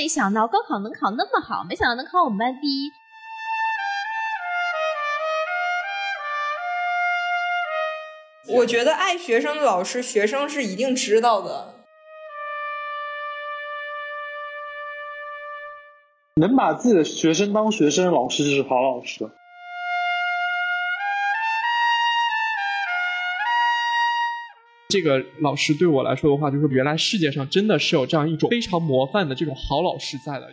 没想到高考能考那么好，没想到能考我们班第一。我觉得爱学生的老师，学生是一定知道的。能把自己的学生当学生，老师就是好老师。这个老师对我来说的话，就是原来世界上真的是有这样一种非常模范的这种好老师在的。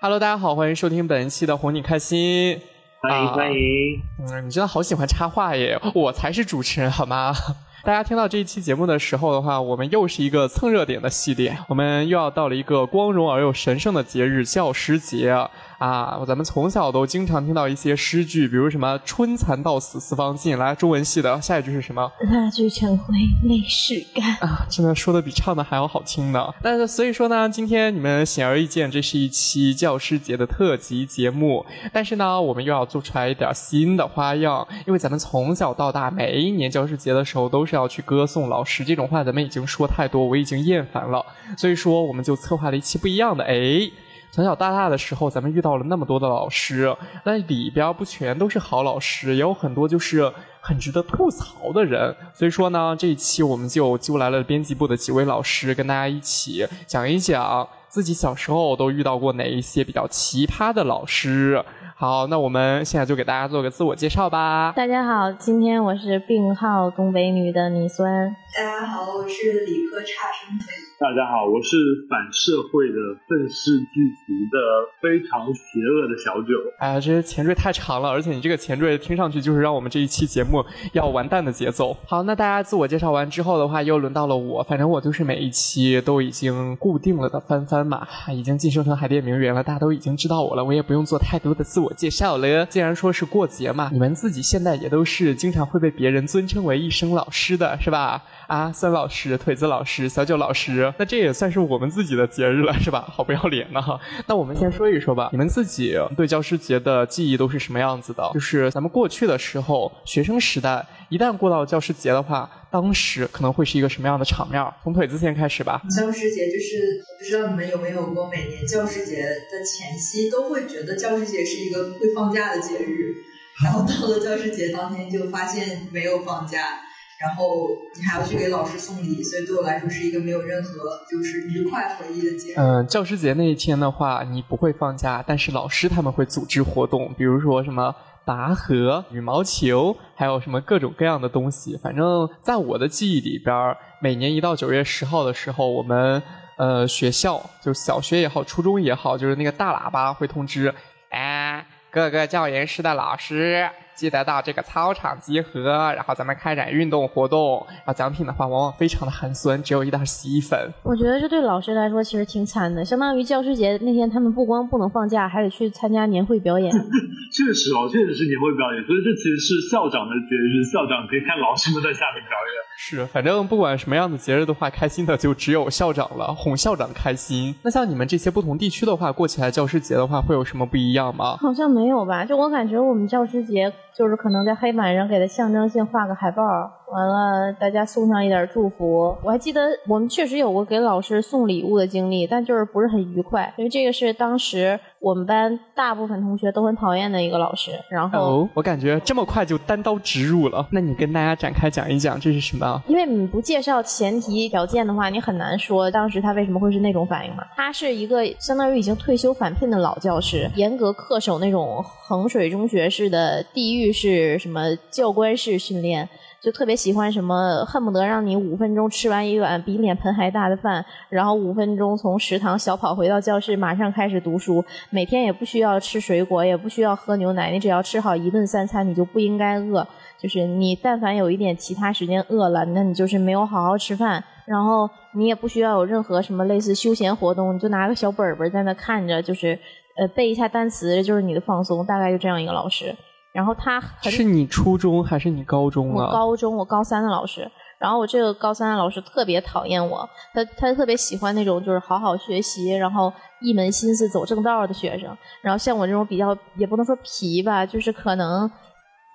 Hello，大家好，欢迎收听本期的哄你开心。欢迎欢迎。嗯，你真的好喜欢插话耶，我才是主持人好吗？大家听到这一期节目的时候的话，我们又是一个蹭热点的系列，我们又要到了一个光荣而又神圣的节日——教师节。啊，咱们从小都经常听到一些诗句，比如什么“春蚕到死丝方尽”。来，中文系的下一句是什么？“蜡炬成灰泪始干。”啊，真的说的比唱的还要好听呢。但是所以说呢，今天你们显而易见，这是一期教师节的特辑节目。但是呢，我们又要做出来一点新的花样，因为咱们从小到大，每一年教师节的时候都是要去歌颂老师，这种话咱们已经说太多，我已经厌烦了。所以说，我们就策划了一期不一样的。哎。从小到大的时候，咱们遇到了那么多的老师，那里边不全都是好老师，也有很多就是很值得吐槽的人。所以说呢，这一期我们就揪来了编辑部的几位老师，跟大家一起讲一讲自己小时候都遇到过哪一些比较奇葩的老师。好，那我们现在就给大家做个自我介绍吧。大家好，今天我是病号东北女的米酸。大家好，我是理科差生腿。大家好，我是反社会的愤世嫉俗的非常邪恶的小九。哎呀，这些前缀太长了，而且你这个前缀听上去就是让我们这一期节目要完蛋的节奏。好，那大家自我介绍完之后的话，又轮到了我。反正我就是每一期都已经固定了的翻翻嘛，已经晋升成海淀名媛了，大家都已经知道我了，我也不用做太多的自我介绍了。既然说是过节嘛，你们自己现在也都是经常会被别人尊称为一声老师的是吧？啊，孙老师、腿子老师、小九老师，那这也算是我们自己的节日了，是吧？好不要脸呢！那我们先说一说吧，你们自己对教师节的记忆都是什么样子的？就是咱们过去的时候，学生时代，一旦过到教师节的话，当时可能会是一个什么样的场面？从腿子先开始吧。教师节就是，不知道你们有没有过，每年教师节的前夕都会觉得教师节是一个会放假的节日，然后到了教师节当天就发现没有放假。然后你还要去给老师送礼，所以对我来说是一个没有任何就是愉快回忆的节日。嗯，教师节那一天的话，你不会放假，但是老师他们会组织活动，比如说什么拔河、羽毛球，还有什么各种各样的东西。反正在我的记忆里边，每年一到九月十号的时候，我们呃学校就小学也好，初中也好，就是那个大喇叭会通知，哎，各个教研室的老师。记得到这个操场集合，然后咱们开展运动活动。然后奖品的话，往往非常的寒酸，只有一袋洗衣粉。我觉得这对老师来说其实挺惨的，相当于教师节那天他们不光不能放假，还得去参加年会表演。确实哦，确实是年会表演，所以这其实是校长的节日，校长可以看老师们在下面表演。是，反正不管什么样的节日的话，开心的就只有校长了，哄校长开心。那像你们这些不同地区的话，过起来教师节的话，会有什么不一样吗？好像没有吧，就我感觉我们教师节。就是可能在黑板上给他象征性画个海报，完了大家送上一点祝福。我还记得我们确实有过给老师送礼物的经历，但就是不是很愉快，因为这个是当时。我们班大部分同学都很讨厌的一个老师，然后哦，我感觉这么快就单刀直入了。那你跟大家展开讲一讲这是什么？因为你不介绍前提条件的话，你很难说当时他为什么会是那种反应嘛。他是一个相当于已经退休返聘的老教师，严格恪守那种衡水中学式的地域式什么教官式训练。就特别喜欢什么，恨不得让你五分钟吃完一碗比脸盆还大的饭，然后五分钟从食堂小跑回到教室，马上开始读书。每天也不需要吃水果，也不需要喝牛奶，你只要吃好一顿三餐，你就不应该饿。就是你但凡有一点其他时间饿了，那你就是没有好好吃饭。然后你也不需要有任何什么类似休闲活动，你就拿个小本本在那看着，就是呃背一下单词，就是你的放松。大概就这样一个老师。然后他是你初中还是你高中啊？我高中，我高三的老师。然后我这个高三的老师特别讨厌我，他他特别喜欢那种就是好好学习，然后一门心思走正道的学生。然后像我这种比较也不能说皮吧，就是可能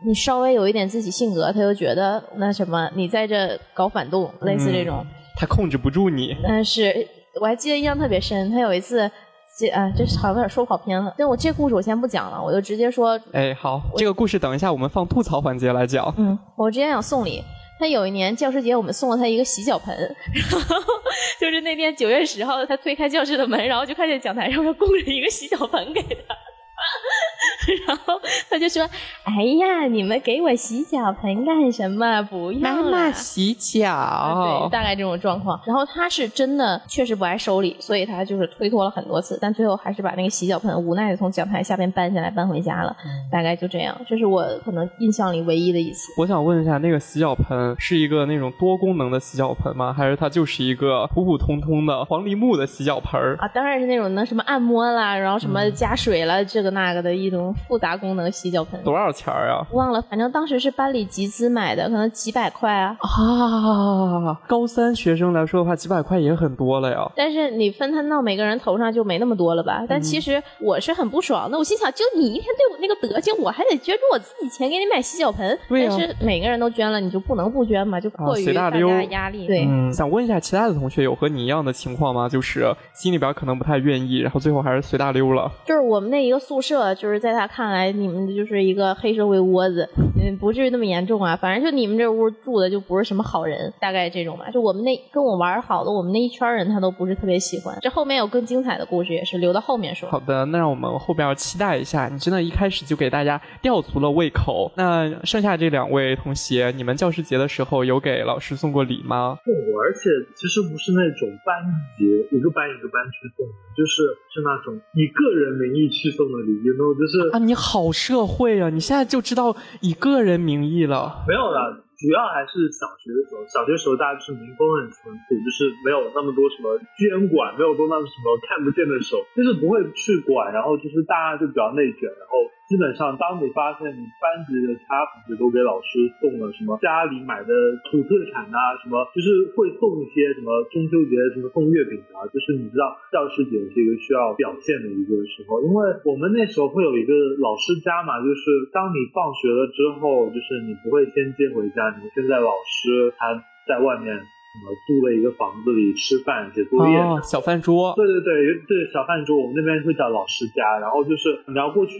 你稍微有一点自己性格，他就觉得那什么你在这搞反动，类似这种。他控制不住你。嗯，是我还记得印象特别深，他有一次。这啊，这好像有点说跑偏了。但我这故事我先不讲了，我就直接说。哎，好，这个故事等一下我们放吐槽环节来讲。嗯，我之前想送礼。他有一年教师节，我们送了他一个洗脚盆，然后 就是那天九月十号，他推开教室的门，然后就看见讲台上面供着一个洗脚盆给他。然后他就说：“哎呀，你们给我洗脚盆干什么？不要妈妈洗脚。”对，大概这种状况。然后他是真的确实不爱收礼，所以他就是推脱了很多次，但最后还是把那个洗脚盆无奈的从讲台下边搬下来搬回家了。大概就这样，这是我可能印象里唯一的一次。我想问一下，那个洗脚盆是一个那种多功能的洗脚盆吗？还是它就是一个普普通通的黄梨木的洗脚盆啊，当然是那种能什么按摩啦，然后什么加水了，这个那个的一种。复杂功能洗脚盆多少钱啊？忘了，反正当时是班里集资买的，可能几百块啊。啊，高三学生来说的话，几百块也很多了呀。但是你分摊到每个人头上就没那么多了吧？但其实我是很不爽的，我心想，就你一天对我那个德行，我还得捐出我自己钱给你买洗脚盆。但是每个人都捐了，你就不能不捐嘛？就迫于大家压力。对，想问一下，其他的同学有和你一样的情况吗？就是心里边可能不太愿意，然后最后还是随大溜了。就是我们那一个宿舍，就是在他。看来你们就是一个黑社会窝子，嗯，不至于那么严重啊。反正就你们这屋住的就不是什么好人，大概这种吧。就我们那跟我玩好的，我们那一圈人他都不是特别喜欢。这后面有更精彩的故事，也是留到后面说。好的，那让我们后边要期待一下。你真的一开始就给大家吊足了胃口。那剩下这两位同学，你们教师节的时候有给老师送过礼吗？送过，而且其实不是那种班级一个班一个班去送的，就是是那种以个人名义去送的礼，有没有？就是啊。你好社会啊！你现在就知道以个人名义了。没有了，主要还是小学的时候。小学时候大家就是民风很淳朴，就是没有那么多什么监管，没有多那么什么看不见的手，就是不会去管。然后就是大家就比较内卷，然后。基本上，当你发现你班级的其他同学都给老师送了什么家里买的土特产啊，什么就是会送一些什么中秋节什么送月饼啊，就是你知道教师节是一个需要表现的一个时候，因为我们那时候会有一个老师家嘛，就是当你放学了之后，就是你不会先接回家，你们现在老师他在外面。什么租了一个房子里吃饭写作业，小饭桌。对对对，对小饭桌，我们那边会叫老师家。然后就是你要过去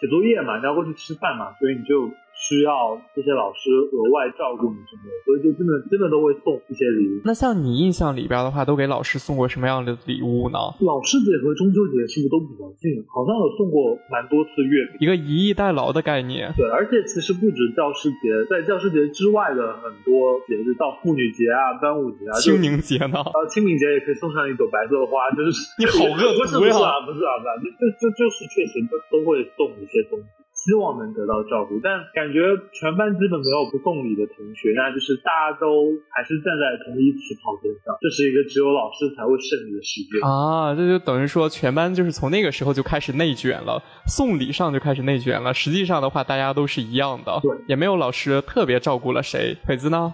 写作业嘛，你要过去吃饭嘛，所以你就。需要这些老师额外照顾你什么的，所以就真的真的都会送一些礼物。那像你印象里边的话，都给老师送过什么样的礼物呢？老师节和中秋节是不是都比较近？好像有送过蛮多次月饼，一个以逸待劳的概念。对，而且其实不止教师节，在教师节之外的很多节日，到妇女节啊、端午节啊、清明节呢？呃，清明节也可以送上一朵白色的花，就是你 好恶毒呀！不是啊，不是啊，就就就是确实都都会送一些东西。希望能得到照顾，但感觉全班基本没有不送礼的同学，那就是大家都还是站在同一起跑线上，这是一个只有老师才会胜利的世界啊！这就等于说全班就是从那个时候就开始内卷了，送礼上就开始内卷了。实际上的话，大家都是一样的，对，也没有老师特别照顾了谁。腿子呢？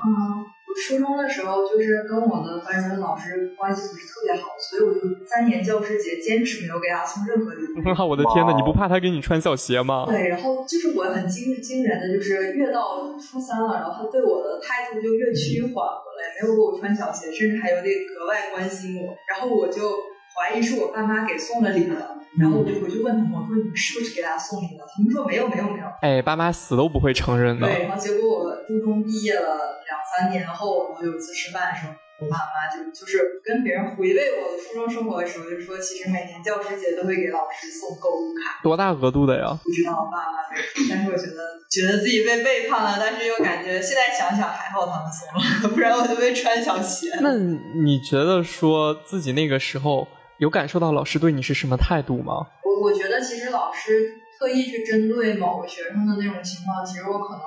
初中的时候，就是跟我的班主任老师关系不是特别好，所以我就三年教师节坚持没有给他送任何礼物。我的天呐，你不怕他给你穿小鞋吗？对，然后就是我很惊惊人的，就是越到初三了，然后他对我的态度就越趋缓和了，没有给我穿小鞋，甚至还有点格外关心我。然后我就怀疑是我爸妈给送了礼了。然后我就回去问他们，我说你们是不是给他送礼了？他们说没有，没有，没有。哎，爸妈死都不会承认的。对，然后结果我初中毕业了两三年后，然后有一次吃饭的时候，我爸妈就就是跟别人回味我的初中生活的时候，就说其实每年教师节都会给老师送购物卡。多大额度的呀？不知道，爸妈。但是我觉得觉得自己被背叛了，但是又感觉现在想想还好他们送了，不然我就被穿小鞋。那你觉得说自己那个时候？有感受到老师对你是什么态度吗？我我觉得其实老师特意去针对某个学生的那种情况，其实我可能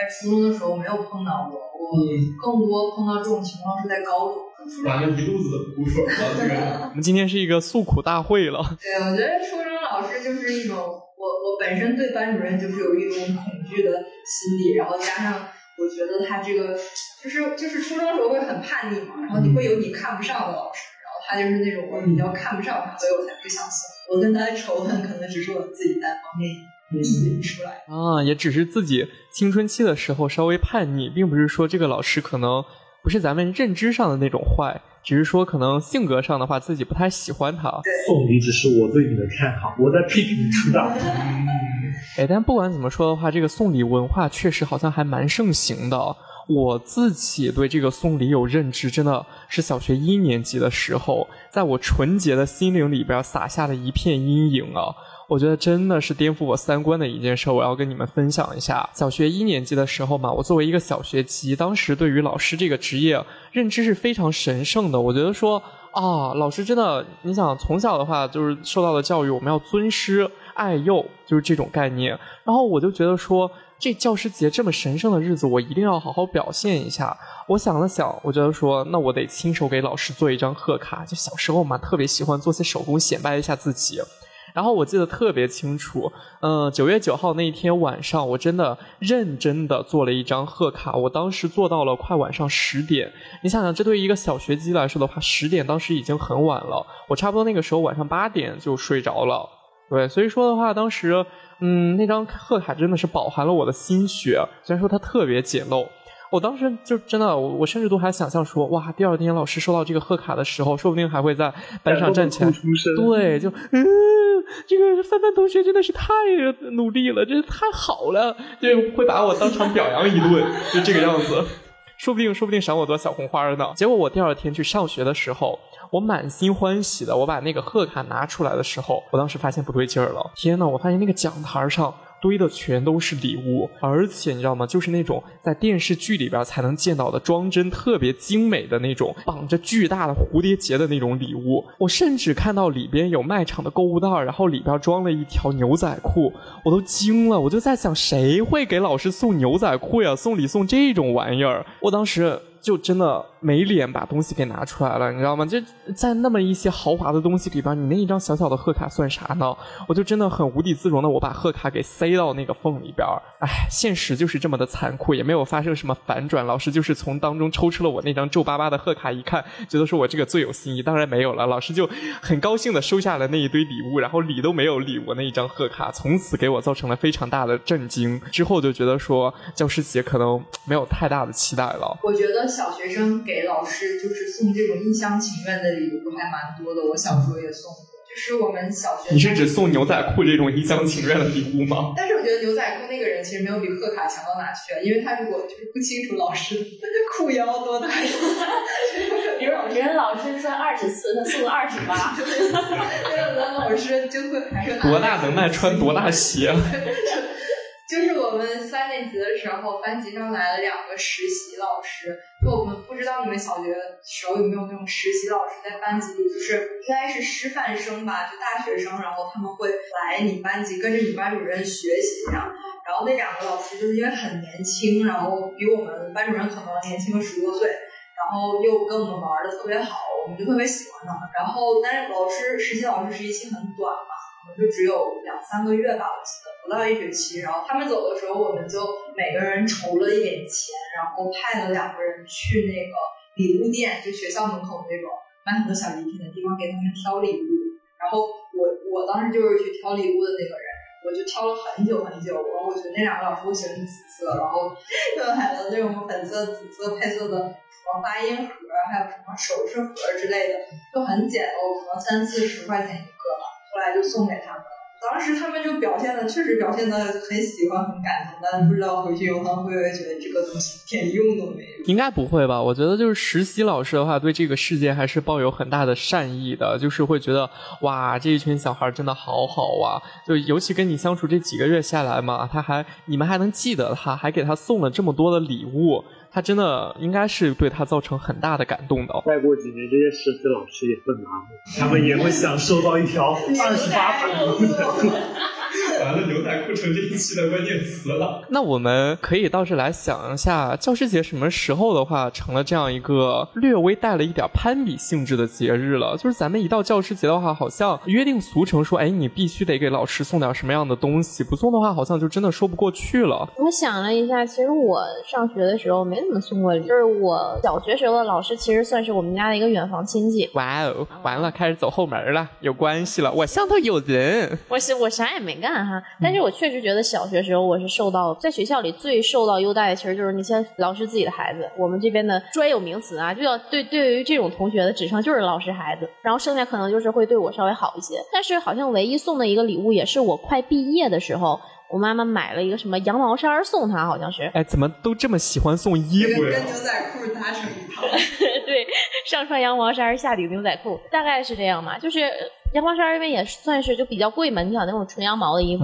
在初中的时候没有碰到过，我更多碰到这种情况是在高中。完了一肚子的苦水了，我们今天是一个诉苦大会了。对，我觉得初中老师就是一种，我我本身对班主任就是有一种恐惧的心理，然后加上我觉得他这个就是就是初中时候会很叛逆嘛，然后你会有你看不上的老师。然后他就是那种我比较看不上他，所以我才不想送。我跟他的仇恨可能只是我自己单方面引出来啊，也只是自己青春期的时候稍微叛逆，并不是说这个老师可能不是咱们认知上的那种坏，只是说可能性格上的话自己不太喜欢他。送礼只是我对你的看好，我在批评你出道。哎，但不管怎么说的话，这个送礼文化确实好像还蛮盛行的。我自己对这个送礼有认知，真的是小学一年级的时候，在我纯洁的心灵里边撒下了一片阴影啊！我觉得真的是颠覆我三观的一件事，我要跟你们分享一下。小学一年级的时候嘛，我作为一个小学鸡，当时对于老师这个职业认知是非常神圣的。我觉得说啊，老师真的，你想从小的话就是受到的教育，我们要尊师爱幼，就是这种概念。然后我就觉得说。这教师节这么神圣的日子，我一定要好好表现一下。我想了想，我觉得说，那我得亲手给老师做一张贺卡。就小时候嘛，特别喜欢做些手工显摆一下自己。然后我记得特别清楚，嗯，九月九号那一天晚上，我真的认真的做了一张贺卡。我当时做到了快晚上十点。你想想，这对于一个小学鸡来说的话，十点当时已经很晚了。我差不多那个时候晚上八点就睡着了。对，所以说的话，当时。嗯，那张贺卡真的是饱含了我的心血。虽然说它特别简陋，我当时就真的，我我甚至都还想象说，哇，第二天老师收到这个贺卡的时候，说不定还会在班上站起来，对，就嗯，这个范范同学真的是太努力了，真是太好了，就会把我当场表扬一顿，就这个样子。说不定说不定赏我朵小红花呢。结果我第二天去上学的时候。我满心欢喜的，我把那个贺卡拿出来的时候，我当时发现不对劲儿了。天呐，我发现那个讲台上。堆的全都是礼物，而且你知道吗？就是那种在电视剧里边才能见到的装帧特别精美的那种，绑着巨大的蝴蝶结的那种礼物。我甚至看到里边有卖场的购物袋，然后里边装了一条牛仔裤，我都惊了。我就在想，谁会给老师送牛仔裤呀？送礼送这种玩意儿？我当时就真的没脸把东西给拿出来了，你知道吗？就在那么一些豪华的东西里边，你那一张小小的贺卡算啥呢？我就真的很无地自容的，我把贺卡给塞。到那个缝里边儿，哎，现实就是这么的残酷，也没有发生什么反转。老师就是从当中抽出了我那张皱巴巴的贺卡，一看，觉得说我这个最有心意。当然没有了，老师就很高兴的收下了那一堆礼物，然后理都没有理我那一张贺卡，从此给我造成了非常大的震惊。之后就觉得说教师节可能没有太大的期待了。我觉得小学生给老师就是送这种一厢情愿的礼物还蛮多的，我小时候也送过。就是我们小学，你是指送牛仔裤这种一厢情愿的礼物吗？但是我觉得牛仔裤那个人其实没有比贺卡强到哪去，因为他如果就是不清楚老师裤腰多大，比如有些人老师穿二十四，他送个二十八，有的老师就会还是多大能耐穿多大鞋。就是我们三年级的时候，班级上来了两个实习老师。就我们不知道你们小学时候有没有那种实习老师在班级里，就是应该是师范生吧，就大学生，然后他们会来你班级跟着你班主任学习这样。然后那两个老师就是因为很年轻，然后比我们班主任可能年轻个十多岁，然后又跟我们玩的特别好，我们就特别喜欢他们。然后但是老师实习老师实习期很短嘛。可能就只有两三个月吧，我记得不到一学期。然后他们走的时候，我们就每个人筹了一点钱，然后派了两个人去那个礼物店，就学校门口那种卖很多小礼品的地方，给他们挑礼物。然后我我当时就是去挑礼物的那个人，我就挑了很久很久。然后我觉得那两个老师会喜欢紫色，然后又买了那种粉色、紫色配色的什么发音盒，还有什么首饰盒之类的，都很简陋，可能三四十块钱一个吧。后来就送给他们，当时他们就表现的确实表现的很喜欢很感动，但不知道回去以后他们会不会觉得这个东西一 点用都没有？应该不会吧？我觉得就是实习老师的话，对这个世界还是抱有很大的善意的，就是会觉得哇，这一群小孩真的好好啊！就尤其跟你相处这几个月下来嘛，他还你们还能记得他，还给他送了这么多的礼物。他真的应该是对他造成很大的感动的。再过几年，这些实习老师也会麻木，他们也会享受到一条二十八版的牛仔裤。完了，牛仔裤成这一期的关键词了。那我们可以倒是来想一下，教师节什么时候的话成了这样一个略微带了一点攀比性质的节日了？就是咱们一到教师节的话，好像约定俗成说，哎，你必须得给老师送点什么样的东西，不送的话，好像就真的说不过去了。我想了一下，其实我上学的时候没怎么送过礼，就是我小学时候的老师，其实算是我们家的一个远房亲戚。哇哦，完了，开始走后门了，有关系了，我上头有人。我是我啥也没干哈。但是我我确实觉得小学时候我是受到在学校里最受到优待的，其实就是那些老师自己的孩子。我们这边的专有名词啊，就要对对于这种同学的指称就是老师孩子，然后剩下可能就是会对我稍微好一些。但是好像唯一送的一个礼物也是我快毕业的时候。我妈妈买了一个什么羊毛衫送他，好像是。哎，怎么都这么喜欢送衣服呀？跟牛仔裤搭成一套。对，上穿羊毛衫，下顶牛仔裤，大概是这样嘛。就是羊毛衫，因为也算是就比较贵嘛，你想那种纯羊毛的衣服，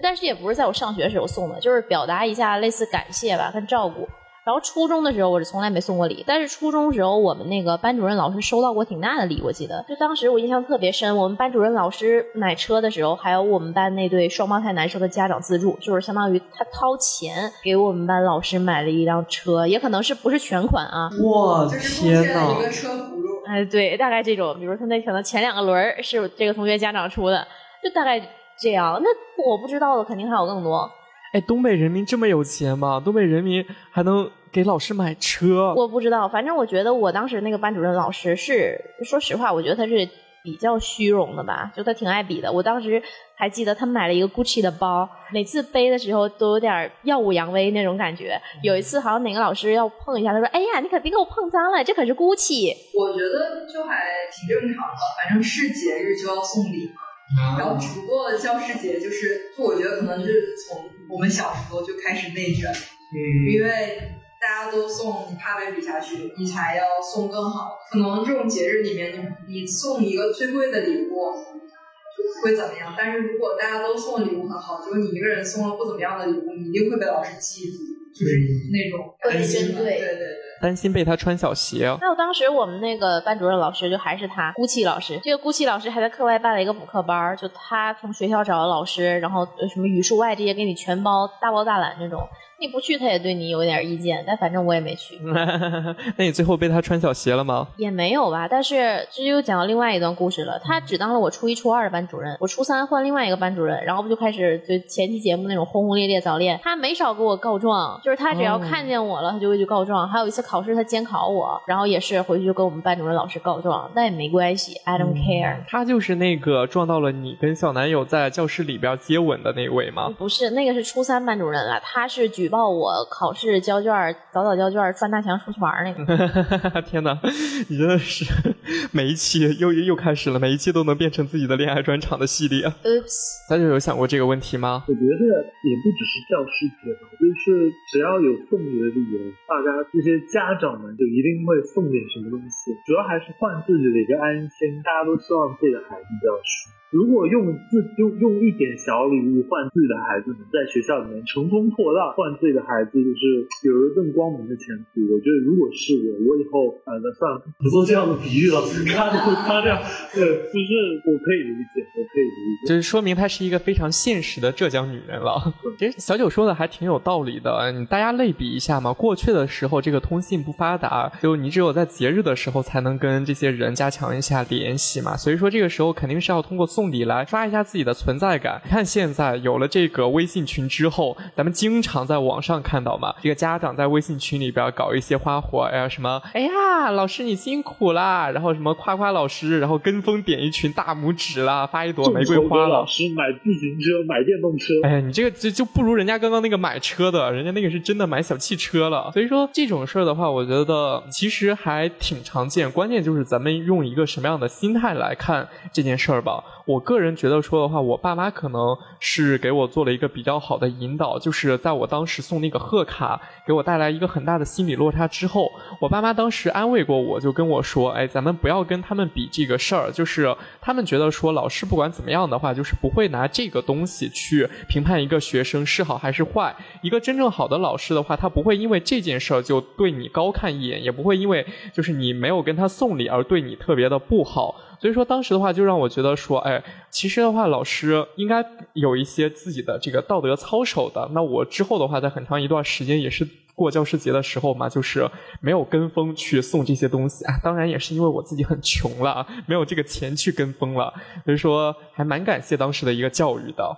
但是也不是在我上学时候送的，就是表达一下类似感谢吧，跟照顾。然后初中的时候，我是从来没送过礼。但是初中时候，我们那个班主任老师收到过挺大的礼，我记得。就当时我印象特别深，我们班主任老师买车的时候，还有我们班那对双胞胎男生的家长资助，就是相当于他掏钱给我们班老师买了一辆车，也可能是不是全款啊？哇，天呐！一个车轱辘。哎，对，大概这种，比如他那可能前两个轮是这个同学家长出的，就大概这样。那我不知道的肯定还有更多。哎，东北人民这么有钱吗？东北人民还能给老师买车？我不知道，反正我觉得我当时那个班主任老师是，说实话，我觉得他是比较虚荣的吧，就他挺爱比的。我当时还记得他买了一个 Gucci 的包，每次背的时候都有点耀武扬威那种感觉。有一次好像哪个老师要碰一下，他说：“哎呀，你可别给我碰脏了，这可是 Gucci。”我觉得就还挺正常的，反正是节日就要送礼嘛。然后，只不过教师节就是，就我觉得可能是从我们小时候就开始内卷，嗯，因为大家都送，你怕被比下去，你才要送更好。可能这种节日里面，你送一个最贵的礼物，就会怎么样？但是如果大家都送礼物很好，就是你一个人送了不怎么样的礼物，你一定会被老师记住，就是那种担心，对对对。担心被他穿小鞋。还有当时我们那个班主任老师就还是他，姑气老师。这个姑气老师还在课外办了一个补课班，就他从学校找的老师，然后什么语数外这些给你全包，大包大揽那种。你不去，他也对你有点意见，但反正我也没去。那你最后被他穿小鞋了吗？也没有吧，但是这就讲到另外一段故事了。他只当了我初一、初二的班主任，我初三换另外一个班主任，然后不就开始就前期节目那种轰轰烈烈早恋。他没少给我告状，就是他只要看见我了，他就会去告状。还有一次考试他监考我，然后也是回去就跟我们班主任老师告状，但也没关系，I don't care。他就是那个撞到了你跟小男友在教室里边接吻的那位吗？不是，那个是初三班主任了，他是举。报我考试交卷早早交卷翻大墙出去玩那个。天哪，你真的是每一期又又开始了，每一期都能变成自己的恋爱专场的系列。Oops，大家有想过这个问题吗？我觉得也不只是教师节吧，就是只要有送礼的理由，大家这些家长们就一定会送点什么东西。主要还是换自己的一个安心，大家都希望自己的孩子比较舒如果用自用用一点小礼物换自己的孩子，在学校里面乘风破浪，换自己的孩子就是有一个更光明的前途。我觉得如果是我，我以后呃，那算了，不做这样的比喻了，看着他这样，对，就是我可以理解，我可以理解，就是说明她是一个非常现实的浙江女人了。其实小九说的还挺有道理的，你大家类比一下嘛。过去的时候，这个通信不发达，就你只有在节日的时候才能跟这些人加强一下联系嘛。所以说这个时候肯定是要通过。送礼来刷一下自己的存在感。你看现在有了这个微信群之后，咱们经常在网上看到嘛，这个家长在微信群里边搞一些花活，哎呀什么，哎呀老师你辛苦啦，然后什么夸夸老师，然后跟风点一群大拇指啦，发一朵玫瑰花老师买自行车，买电动车。哎，你这个就就不如人家刚刚那个买车的，人家那个是真的买小汽车了。所以说这种事儿的话，我觉得其实还挺常见，关键就是咱们用一个什么样的心态来看这件事儿吧。我个人觉得说的话，我爸妈可能是给我做了一个比较好的引导，就是在我当时送那个贺卡给我带来一个很大的心理落差之后，我爸妈当时安慰过我，就跟我说：“哎，咱们不要跟他们比这个事儿，就是他们觉得说老师不管怎么样的话，就是不会拿这个东西去评判一个学生是好还是坏。一个真正好的老师的话，他不会因为这件事儿就对你高看一眼，也不会因为就是你没有跟他送礼而对你特别的不好。”所以说当时的话，就让我觉得说，哎，其实的话，老师应该有一些自己的这个道德操守的。那我之后的话，在很长一段时间也是过教师节的时候嘛，就是没有跟风去送这些东西啊。当然也是因为我自己很穷了，没有这个钱去跟风了。所以说，还蛮感谢当时的一个教育的。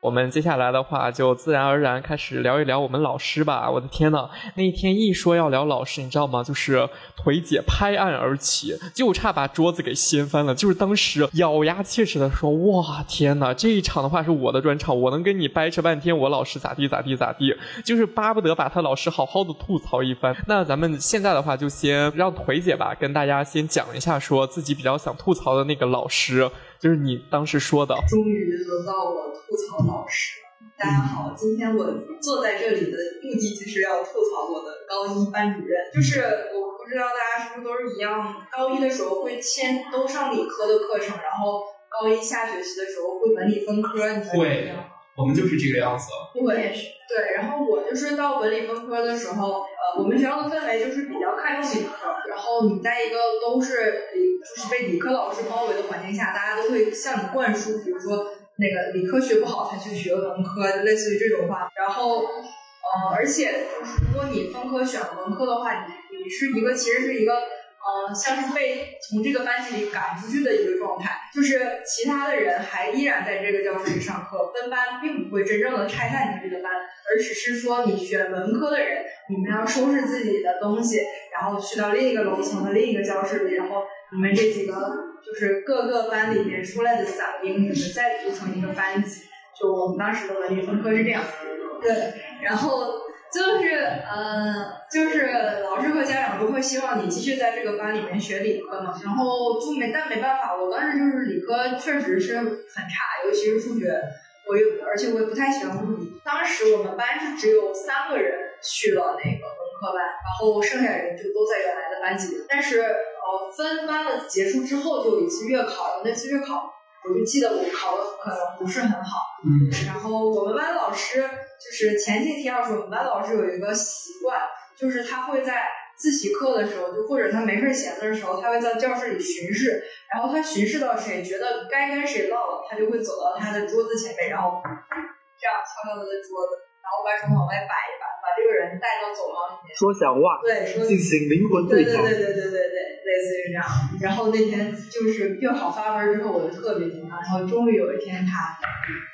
我们接下来的话就自然而然开始聊一聊我们老师吧。我的天呐，那一天一说要聊老师，你知道吗？就是腿姐拍案而起，就差把桌子给掀翻了。就是当时咬牙切齿的说：“哇，天呐，这一场的话是我的专场，我能跟你掰扯半天，我老师咋地咋地咋地，就是巴不得把他老师好好的吐槽一番。”那咱们现在的话，就先让腿姐吧跟大家先讲一下，说自己比较想吐槽的那个老师。就是你当时说的，终于轮到我吐槽老师了。大家好，今天我坐在这里的目的就是要吐槽我的高一班主任。就是我不知道大家是不是都是一样，高一的时候会先都上理科的课程，然后高一下学期的时候会文理分科。你们会，我们就是这个样子。我也是。对，然后我就是到文理分科的时候，呃，我们学校的氛围就是比较看重理科，然后你在一个都是理，就是被理科老师包围的环境下，大家都会向你灌输，比如说那个理科学不好才去学文科，类似于这种话。然后，呃，而且就是如果你分科选文科的话，你你是一个其实是一个。嗯，像是被从这个班级里赶出去的一个状态，就是其他的人还依然在这个教室里上课，分班并不会真正的拆散你这个班，而只是说你选文科的人，你们要收拾自己的东西，然后去到另一个楼层的另一个教室里，然后你们这几个就是各个班里面出来的散兵，你们再组成一个班级。就我们当时的文理分科是这样，对，然后。就是，嗯，就是老师和家长都会希望你继续在这个班里面学理科嘛。然后就没，但没办法，我当时就是理科确实是很差，尤其是数学，我又而且我也不太喜欢物理。当时我们班是只有三个人去了那个文科班，然后剩下人就都在原来的班级。但是，呃，分班的结束之后就有一次月考，那次月考。我就记得我考的可能不是很好，嗯，然后我们班老师就是前几天要说，我们班老师有一个习惯，就是他会在自习课的时候，就或者他没事闲的时候，他会在教室里巡视，然后他巡视到谁觉得该跟谁唠了，他就会走到他的桌子前面，然后这样敲敲他的桌子，然后把手往外摆一摆，把这个人带到走廊里面说想话，对，说进行灵魂对话，对对对对对对。类似于这样，然后那天就是月考发分之后，我就特别紧张。然后终于有一天，他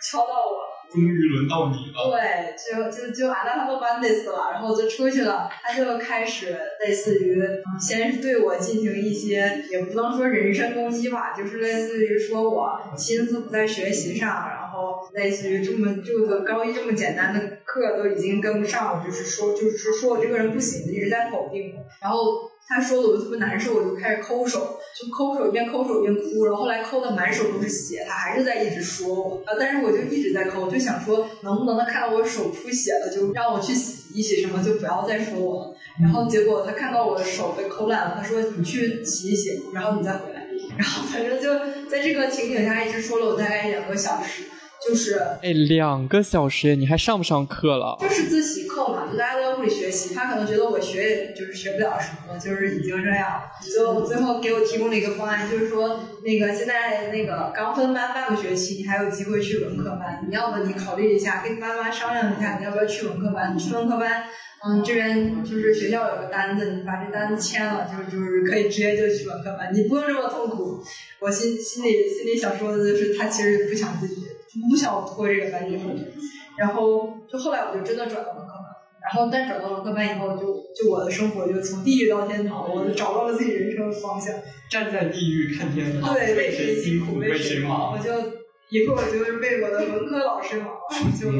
敲到我了，终于轮到你了。对，就就就俺那他们班得死了，然后我就出去了。他就开始类似于先是对我进行一些，也不能说人身攻击吧，就是类似于说我心思不在学习上，然后类似于这么就个高一这么简单的课都已经跟不上了，就是说就是说说我这个人不行，一直在否定我，然后。他说的我特别难受，我就开始抠手，就抠手，一边抠手一边哭，然后后来抠的满手都是血，他还是在一直说我，呃，但是我就一直在抠，就想说能不能他看到我手出血了，就让我去洗一洗什么，就不要再说我了。然后结果他看到我的手被抠烂了，他说你去洗一洗，然后你再回来。然后反正就在这个情景下一直说了我大概两个小时。就是哎，两个小时，你还上不上课了？就是自习课嘛，就大家都在屋里学习。他可能觉得我学也就是学不了什么，就是已经这样。就最后给我提供了一个方案，就是说那个现在那个刚分班半个学期，你还有机会去文科班。你要不你考虑一下，跟你妈妈商量一下，你要不要去文科班？你去文科班，嗯，这边就是学校有个单子，你把这单子签了，就就是可以直接就去文科班，你不用这么痛苦。我心心里心里想说的就是，他其实不想自己。不想过这个班级后，然后就后来我就真的转到文科班，然后但转到文科班以后，就就我的生活就从地狱到天堂，我就找到了自己人生的方向。站在地狱看天堂，对，为谁辛苦为谁忙，我就以后我就是为我的文科老师忙，就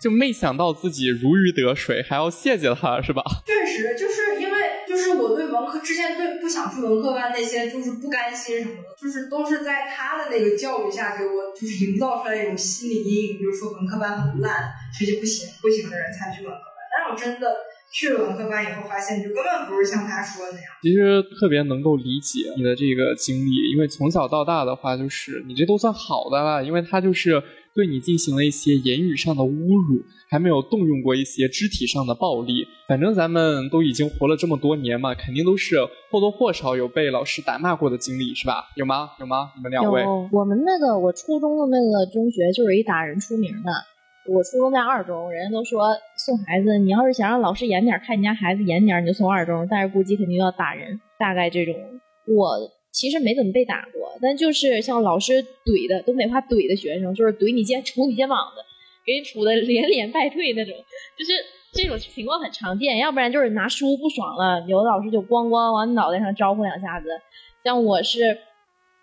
就没想到自己如鱼得水，还要谢谢他是吧？确实，就是因为就是我对文科之前对不想去文科班那些就是不甘心什么的。就是都是在他的那个教育下给我就是营造出来一种心理阴影，比如说文科班很烂，学习不行不行的人才去文科班。但是我真的去了文科班以后，发现就根本不是像他说的那样。其实特别能够理解你的这个经历，因为从小到大的话，就是你这都算好的了，因为他就是对你进行了一些言语上的侮辱。还没有动用过一些肢体上的暴力，反正咱们都已经活了这么多年嘛，肯定都是或多或少有被老师打骂过的经历，是吧？有吗？有吗？你们两位？我们那个我初中的那个中学就是一打人出名的。我初中在二中，人家都说送孩子，你要是想让老师严点，看你家孩子严点，你就送二中。但是估计肯定要打人，大概这种。我其实没怎么被打过，但就是像老师怼的东北话怼的学生，就是怼你肩、杵你肩膀的。给你杵的连连败退那种，就是这种情况很常见。要不然就是拿书不爽了，有的老师就咣咣往你脑袋上招呼两下子。像我是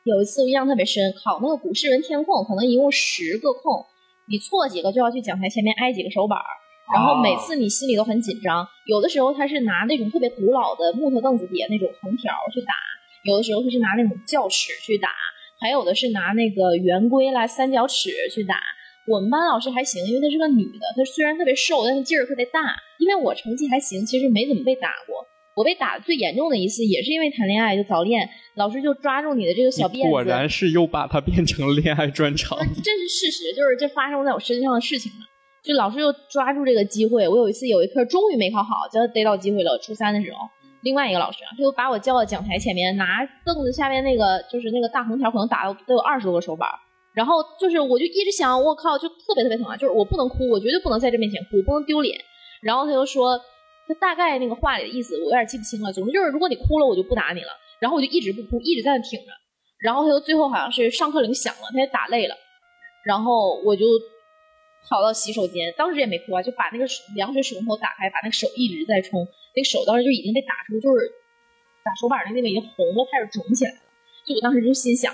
有一次我印象特别深，考那个古诗文填空，可能一共十个空，你错几个就要去讲台前面挨几个手板儿。然后每次你心里都很紧张，有的时候他是拿那种特别古老的木头凳子底下那种横条去打，有的时候他是拿那种教尺去打，还有的是拿那个圆规啦、三角尺去打。我们班老师还行，因为她是个女的，她虽然特别瘦，但是劲儿特别大。因为我成绩还行，其实没怎么被打过。我被打的最严重的一次，也是因为谈恋爱就早恋，老师就抓住你的这个小辫子。果然是又把它变成恋爱专场。这是事实，就是这发生在我身上的事情了。就老师又抓住这个机会，我有一次有一科终于没考好，就逮到机会了。初三的时候，另外一个老师他就把我叫到讲台前面，拿凳子下面那个就是那个大横条，可能打了都有二十多个手板。然后就是我就一直想，我靠，就特别特别疼啊！就是我不能哭，我绝对不能在这面前哭，不能丢脸。然后他就说，他大概那个话里的意思我有点记不清了。总之就是如果你哭了，我就不打你了。然后我就一直不哭，一直在那挺着。然后他就最后好像是上课铃响了，他也打累了，然后我就。跑到洗手间，当时也没哭啊，就把那个凉水水龙头打开，把那个手一直在冲，那手当时就已经被打出，就是打手板的那个已经红了，开始肿起来了。就我当时就心想，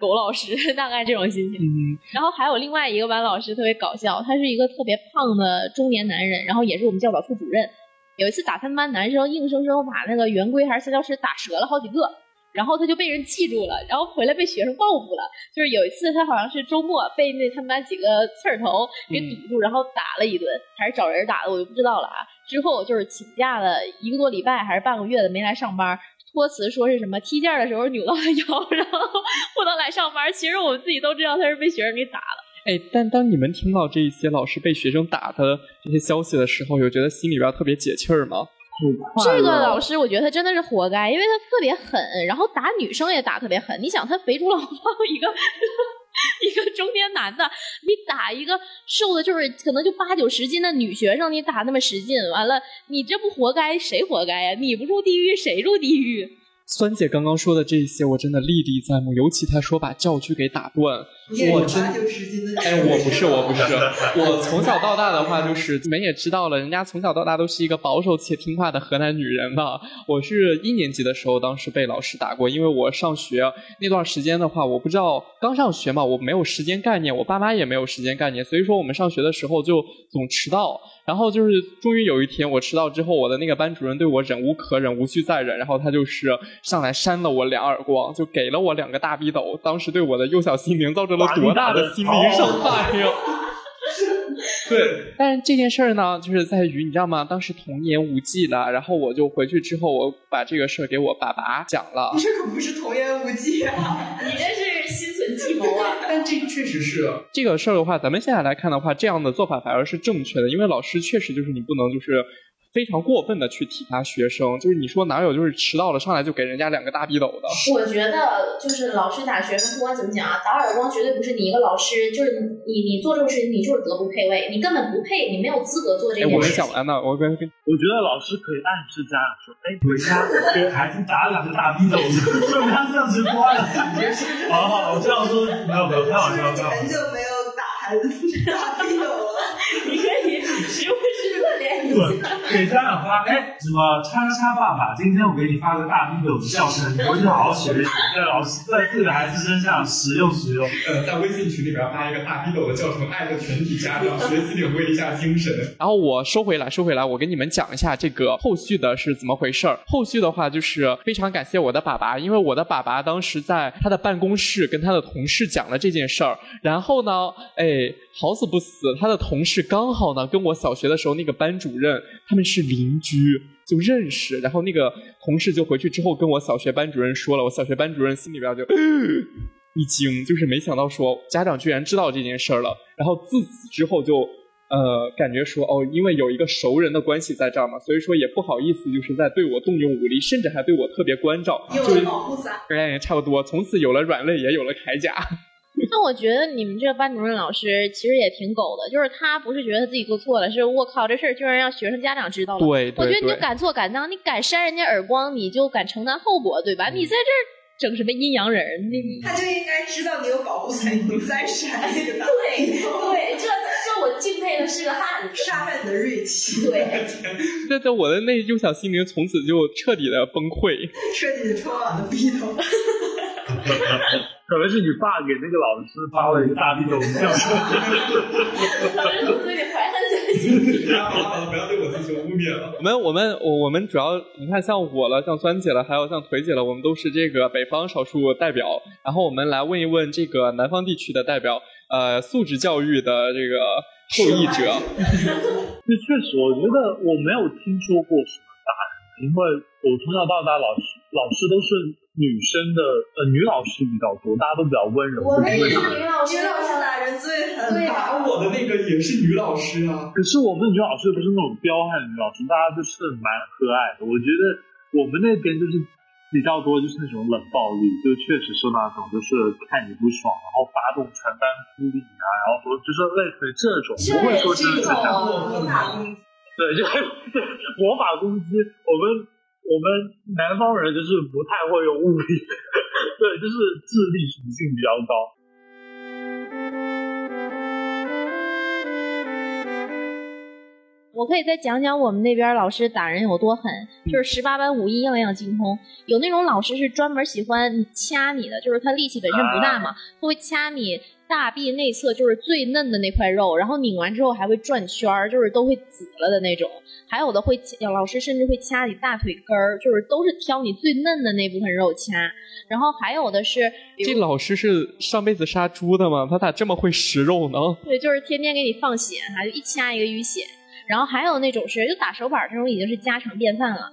狗老师 大概这种心情。嗯。然后还有另外一个班老师特别搞笑，他是一个特别胖的中年男人，然后也是我们教导处主任。有一次打他们班男生硬生生把那个圆规还是三角尺打折了好几个。然后他就被人记住了，然后回来被学生报复了。就是有一次他好像是周末被那他们班几个刺儿头给堵住，然后打了一顿，还是找人打的，我就不知道了啊。之后就是请假了一个多礼拜还是半个月的没来上班，托辞说是什么踢毽的时候扭到了腰，然后不能来上班。其实我们自己都知道他是被学生给打了。哎，但当你们听到这一些老师被学生打的这些消息的时候，有觉得心里边特别解气儿吗？这个老师，我觉得他真的是活该，因为他特别狠，然后打女生也打特别狠。你想，他肥猪老胖一个 一个中年男的，你打一个瘦的，就是可能就八九十斤的女学生，你打那么使劲，完了，你这不活该？谁活该呀？你不入地狱，谁入地狱？酸姐刚刚说的这些，我真的历历在目。尤其她说把教具给打断，我真哎，我不是，我不是，我从小到大的话，就是你们也知道了，人家从小到大都是一个保守且听话的河南女人嘛。我是一年级的时候，当时被老师打过，因为我上学那段时间的话，我不知道刚上学嘛，我没有时间概念，我爸妈也没有时间概念，所以说我们上学的时候就总迟到。然后就是，终于有一天我迟到之后，我的那个班主任对我忍无可忍，无需再忍，然后他就是上来扇了我两耳光，就给了我两个大逼斗。当时对我的幼小心灵造成了多大的心理伤害呀！对，但是这件事儿呢，就是在于你知道吗？当时童言无忌了，然后我就回去之后，我把这个事儿给我爸爸讲了。你这可不是童言无忌啊，你这是心存计谋啊！但这确实是这个事儿的话，咱们现在来看的话，这样的做法反而是正确的，因为老师确实就是你不能就是。非常过分的去体罚学生，就是你说哪有就是迟到了上来就给人家两个大逼斗的？我觉得就是老师打学生，不管怎么讲啊，打耳光绝对不是你一个老师，就是你你做这种事情，你就是德不配位，你根本不配，你没有资格做这件事。我没讲完呢，我跟跟，我觉得老师可以暗示家长说，哎，回家给孩子打两个大逼斗，说明他这样直播了。好好，我这样说没有没有开玩笑，很久没有打孩子大逼斗了。你可以时不时的练一下。给家长发，哎，什么叉叉爸爸，今天我给你发个大逼斗的笑声，你回去好好学习，在老师在自己的孩子身上使用使用。呃，在微信群里边发一个大逼斗的教程，爱的全体家长学习领会一下精神。然后我收回来，收回来，我给你们讲一下这个后续的是怎么回事儿。后续的话就是非常感谢我的爸爸，因为我的爸爸当时在他的办公室跟他的同事讲了这件事儿，然后呢，哎，好死不死，他的同事刚好呢跟我小学的时候那个班主任他们。是邻居就认识，然后那个同事就回去之后跟我小学班主任说了，我小学班主任心里边就 一惊，就是没想到说家长居然知道这件事儿了，然后自此之后就呃感觉说哦，因为有一个熟人的关系在这儿嘛，所以说也不好意思就是在对我动用武力，甚至还对我特别关照，有了保护伞，哎，差不多，从此有了软肋，也有了铠甲。那我觉得你们这个班主任老师其实也挺狗的，就是他不是觉得他自己做错了，是我靠这事儿居然让学生家长知道了。对，我觉得你就敢做敢当，你敢扇人家耳光，你就敢承担后果，对吧？你在这儿整什么阴阳人你？他就应该知道你有保护伞，你在闪那个大对对，这这我敬佩的是个汉子。杀害你的锐气，对，对对，我的那幼小心灵从此就彻底的崩溃。彻底的充满了逼头。可能是你爸给那个老师发了一个大逼斗的教室。从嘴里怀恨在心里。不要不要对我进行污蔑了。我们我们我我们主要你看像我了，像酸姐了，还有像腿姐了，我们都是这个北方少数代表。然后我们来问一问这个南方地区的代表，呃，素质教育的这个受益者。这确实，我觉得我没有听说过什么大人，因为我从小到大老师老师都是女生的，呃，女老师比较多，大家都比较温柔，我们也是女老师女老师打人最狠，对打我的那个也是女老师啊。可是我们女老师不是那种彪悍的女老师，大家就是蛮和蔼的。我觉得我们那边就是比较多，就是那种冷暴力，就确实是那种就是看你不爽，然后发动全班孤立你啊，然后说就是类似于这种，不会说真的是像魔法攻击。对，就对 魔法攻击，我们我们南方人就是不太会用物理，对，就是智力属性比较高。我可以再讲讲我们那边老师打人有多狠，就是十八般武艺样样精通。有那种老师是专门喜欢掐你的，就是他力气本身不大嘛，他会掐你大臂内侧，就是最嫩的那块肉，然后拧完之后还会转圈儿，就是都会紫了的那种。还有的会掐，老师甚至会掐你大腿根儿，就是都是挑你最嫩的那部分肉掐。然后还有的是，这老师是上辈子杀猪的吗？他咋这么会食肉呢？对，就是天天给你放血，哈，就一掐一个淤血。然后还有那种是就打手板这种已经是家常便饭了。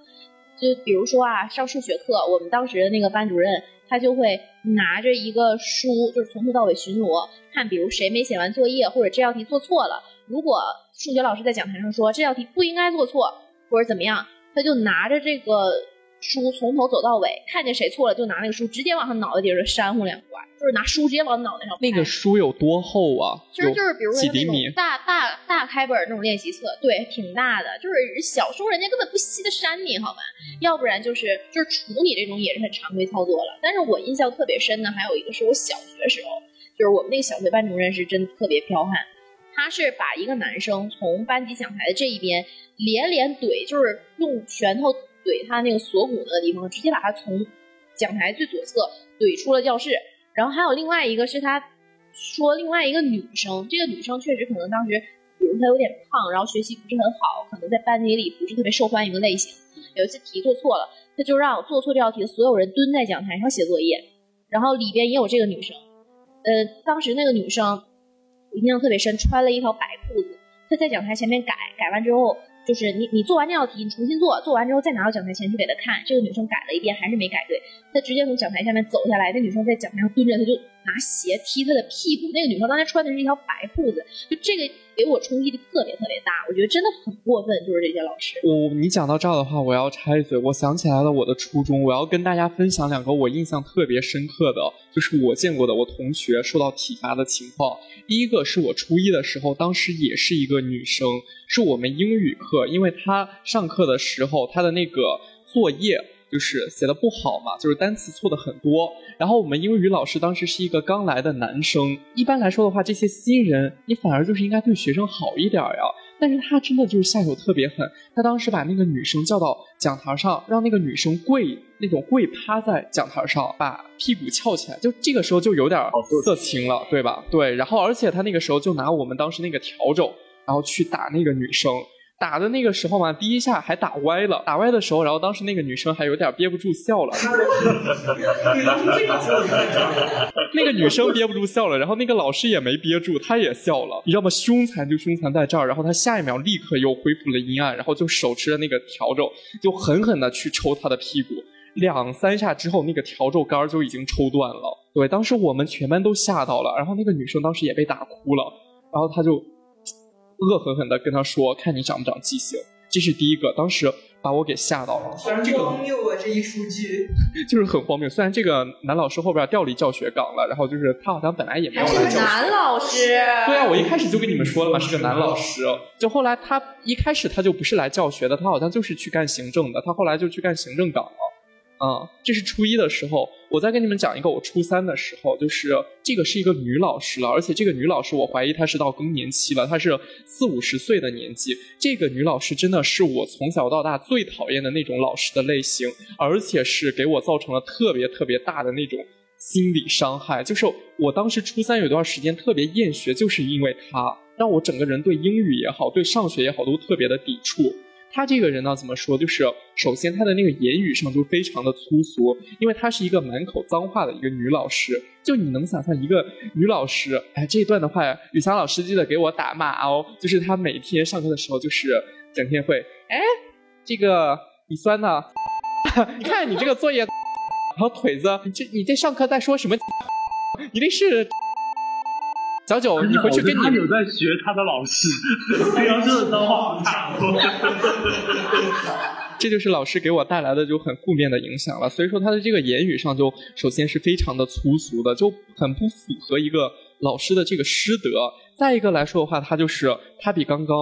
就比如说啊，上数学课，我们当时的那个班主任他就会拿着一个书，就是从头到尾巡逻，看比如谁没写完作业或者这道题做错了。如果数学老师在讲台上说这道题不应该做错，或者怎么样，他就拿着这个书从头走到尾，看见谁错了就拿那个书直接往他脑袋顶上扇呼两刮，就是拿书直接往脑袋上。那个书有多厚啊？就是就是比如说那种几厘米？大大大开本儿那种练习册，对，挺大的。就是小时候人家根本不稀得扇你，好吧？要不然就是就是处你这种也是很常规操作了。但是我印象特别深的还有一个是我小学时候，就是我们那个小学班主任是真特别彪悍，他是把一个男生从班级讲台的这一边连连怼，就是用拳头怼他那个锁骨那个地方，直接把他从讲台最左侧怼出了教室。然后还有另外一个是他说另外一个女生，这个女生确实可能当时，比如她有点胖，然后学习不是很好，可能在班级里不是特别受欢迎的类型。有一次题做错了，他就让做错这道题的所有人蹲在讲台上写作业，然后里边也有这个女生。呃，当时那个女生我印象特别深，穿了一条白裤子，她在讲台前面改，改完之后就是你你做完这道题，你重新做，做完之后再拿到讲台前去给他看。这个女生改了一遍还是没改对，她直接从讲台下面走下来，那女生在讲台上蹲着，她就拿鞋踢她的屁股。那个女生当时穿的是一条白裤子，就这个给我冲击力特别特别大，我觉得真的很过分，就是这些老师。我你讲到这儿的话，我要插一嘴，我想起来了我的初中，我要跟大家分享两个我印象特别深刻的，就是我见过的我同学受到体罚的情况。第一个是我初一的时候，当时也是一个女生，是我们英语课，因为她上课的时候她的那个作业。就是写的不好嘛，就是单词错的很多。然后我们英语老师当时是一个刚来的男生，一般来说的话，这些新人你反而就是应该对学生好一点呀。但是他真的就是下手特别狠，他当时把那个女生叫到讲台上，让那个女生跪那种跪趴在讲台上，把屁股翘起来，就这个时候就有点色情了，对吧？对，然后而且他那个时候就拿我们当时那个笤帚，然后去打那个女生。打的那个时候嘛，第一下还打歪了，打歪的时候，然后当时那个女生还有点憋不住笑了，那个女生憋不住笑了，然后那个老师也没憋住，他也笑了，你知道吗？凶残就凶残在这儿，然后他下一秒立刻又恢复了阴暗，然后就手持着那个笤帚，就狠狠的去抽他的屁股，两三下之后，那个笤帚杆就已经抽断了。对，当时我们全班都吓到了，然后那个女生当时也被打哭了，然后她就。恶狠狠地跟他说：“看你长不长记性。”这是第一个，当时把我给吓到了。虽然这个荒谬啊，这一出剧 就是很荒谬。虽然这个男老师后边调离教学岗了，然后就是他好像本来也没有还是个来教学。男老师，对啊，我一开始就跟你们说了嘛，是个男老师。就后来他一开始他就不是来教学的，他好像就是去干行政的。他后来就去干行政岗了。嗯，这是初一的时候，我再跟你们讲一个我初三的时候，就是这个是一个女老师了，而且这个女老师我怀疑她是到更年期了，她是四五十岁的年纪。这个女老师真的是我从小到大最讨厌的那种老师的类型，而且是给我造成了特别特别大的那种心理伤害。就是我当时初三有段时间特别厌学，就是因为她让我整个人对英语也好，对上学也好都特别的抵触。她这个人呢，怎么说？就是首先她的那个言语上就非常的粗俗，因为她是一个满口脏话的一个女老师。就你能想象一个女老师，哎，这一段的话，雨翔老师记得给我打码哦。就是她每天上课的时候，就是整天会，哎，这个鼻酸呢？你看你这个作业，然后腿子，这你在上课在说什么？一定是。小九，你回去跟你他有在学他的老师，平常真的脏话。这就是老师给我带来的就很负面的影响了。所以说他的这个言语上就首先是非常的粗俗的，就很不符合一个老师的这个师德。再一个来说的话，他就是他比刚刚。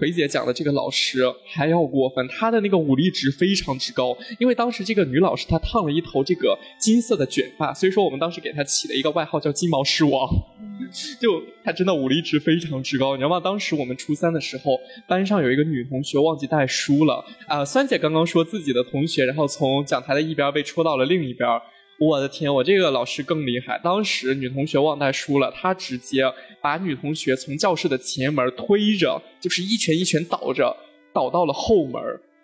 葵姐讲的这个老师还要过分，她的那个武力值非常之高，因为当时这个女老师她烫了一头这个金色的卷发，所以说我们当时给她起了一个外号叫金毛狮王，就她真的武力值非常之高。你知道吗？当时我们初三的时候，班上有一个女同学忘记带书了啊，酸姐刚刚说自己的同学，然后从讲台的一边被戳到了另一边。我的天，我这个老师更厉害。当时女同学忘带书了，他直接把女同学从教室的前门推着，就是一拳一拳倒着，倒到了后门。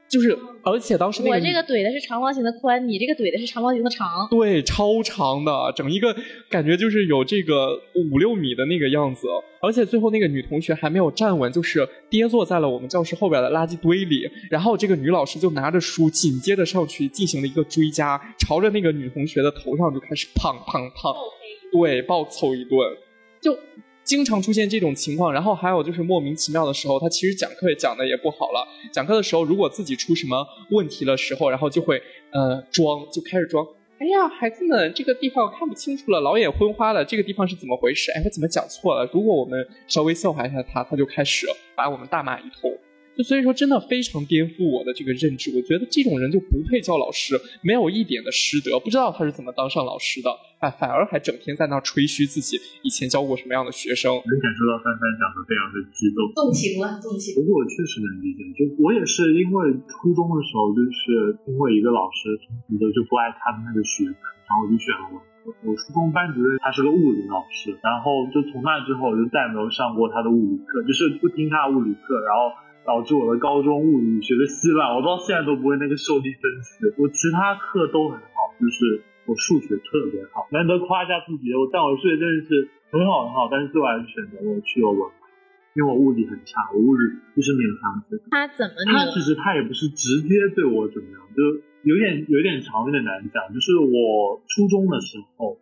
就是，而且当时那个我这个怼的是长方形的宽，你这个怼的是长方形的长。对，超长的，整一个感觉就是有这个五六米的那个样子。而且最后那个女同学还没有站稳，就是跌坐在了我们教室后边的垃圾堆里。然后这个女老师就拿着书，紧接着上去进行了一个追加，朝着那个女同学的头上就开始砰砰砰，对，暴揍一顿，就。经常出现这种情况，然后还有就是莫名其妙的时候，他其实讲课也讲的也不好了。讲课的时候，如果自己出什么问题的时候，然后就会呃装，就开始装。哎呀，孩子们，这个地方看不清楚了，老眼昏花了，这个地方是怎么回事？哎，我怎么讲错了？如果我们稍微笑话一下他，他就开始把我们大骂一通。就所以说，真的非常颠覆我的这个认知。我觉得这种人就不配叫老师，没有一点的师德，不知道他是怎么当上老师的。哎，反而还整天在那吹嘘自己以前教过什么样的学生。能感受到帆帆讲的非常的激动，动情了，动情。不过我确实能理解，就我也是因为初中的时候，就是因为一个老师从此就不爱他的那个学科，然后我就选了文科。我初中班主任他是个物理老师，然后就从那之后我就再也没有上过他的物理课，就是不听他的物理课，然后。导致我的高中物理学的稀烂，我到现在都不会那个受力分析。我其他课都很好，就是我数学特别好，难得夸一下自己。我但我数学真的是很好很好，但是最后还是选择了去了文科，因为我物理很差，我物理就是勉强学。他怎么？他其实他也不是直接对我怎么样，就有点有点长，有点难讲。就是我初中的时候，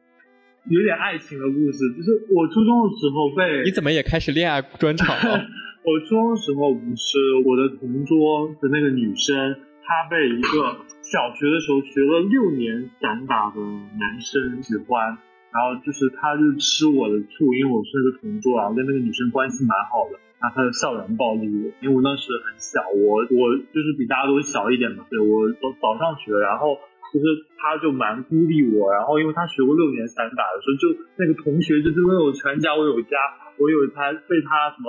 有点爱情的故事，就是我初中的时候被你怎么也开始恋爱专场了？我初中时候不是我的同桌的那个女生，她被一个小学的时候学了六年散打的男生喜欢，然后就是他就吃我的醋，因为我是那个同桌啊，跟那个女生关系蛮好的，然后他就校园暴力，因为我那时很小，我我就是比大家都小一点嘛，对我早早上学，然后就是他就蛮孤立我，然后因为他学过六年散打的时候，就那个同学就真的有全家我有家，我有他被他什么。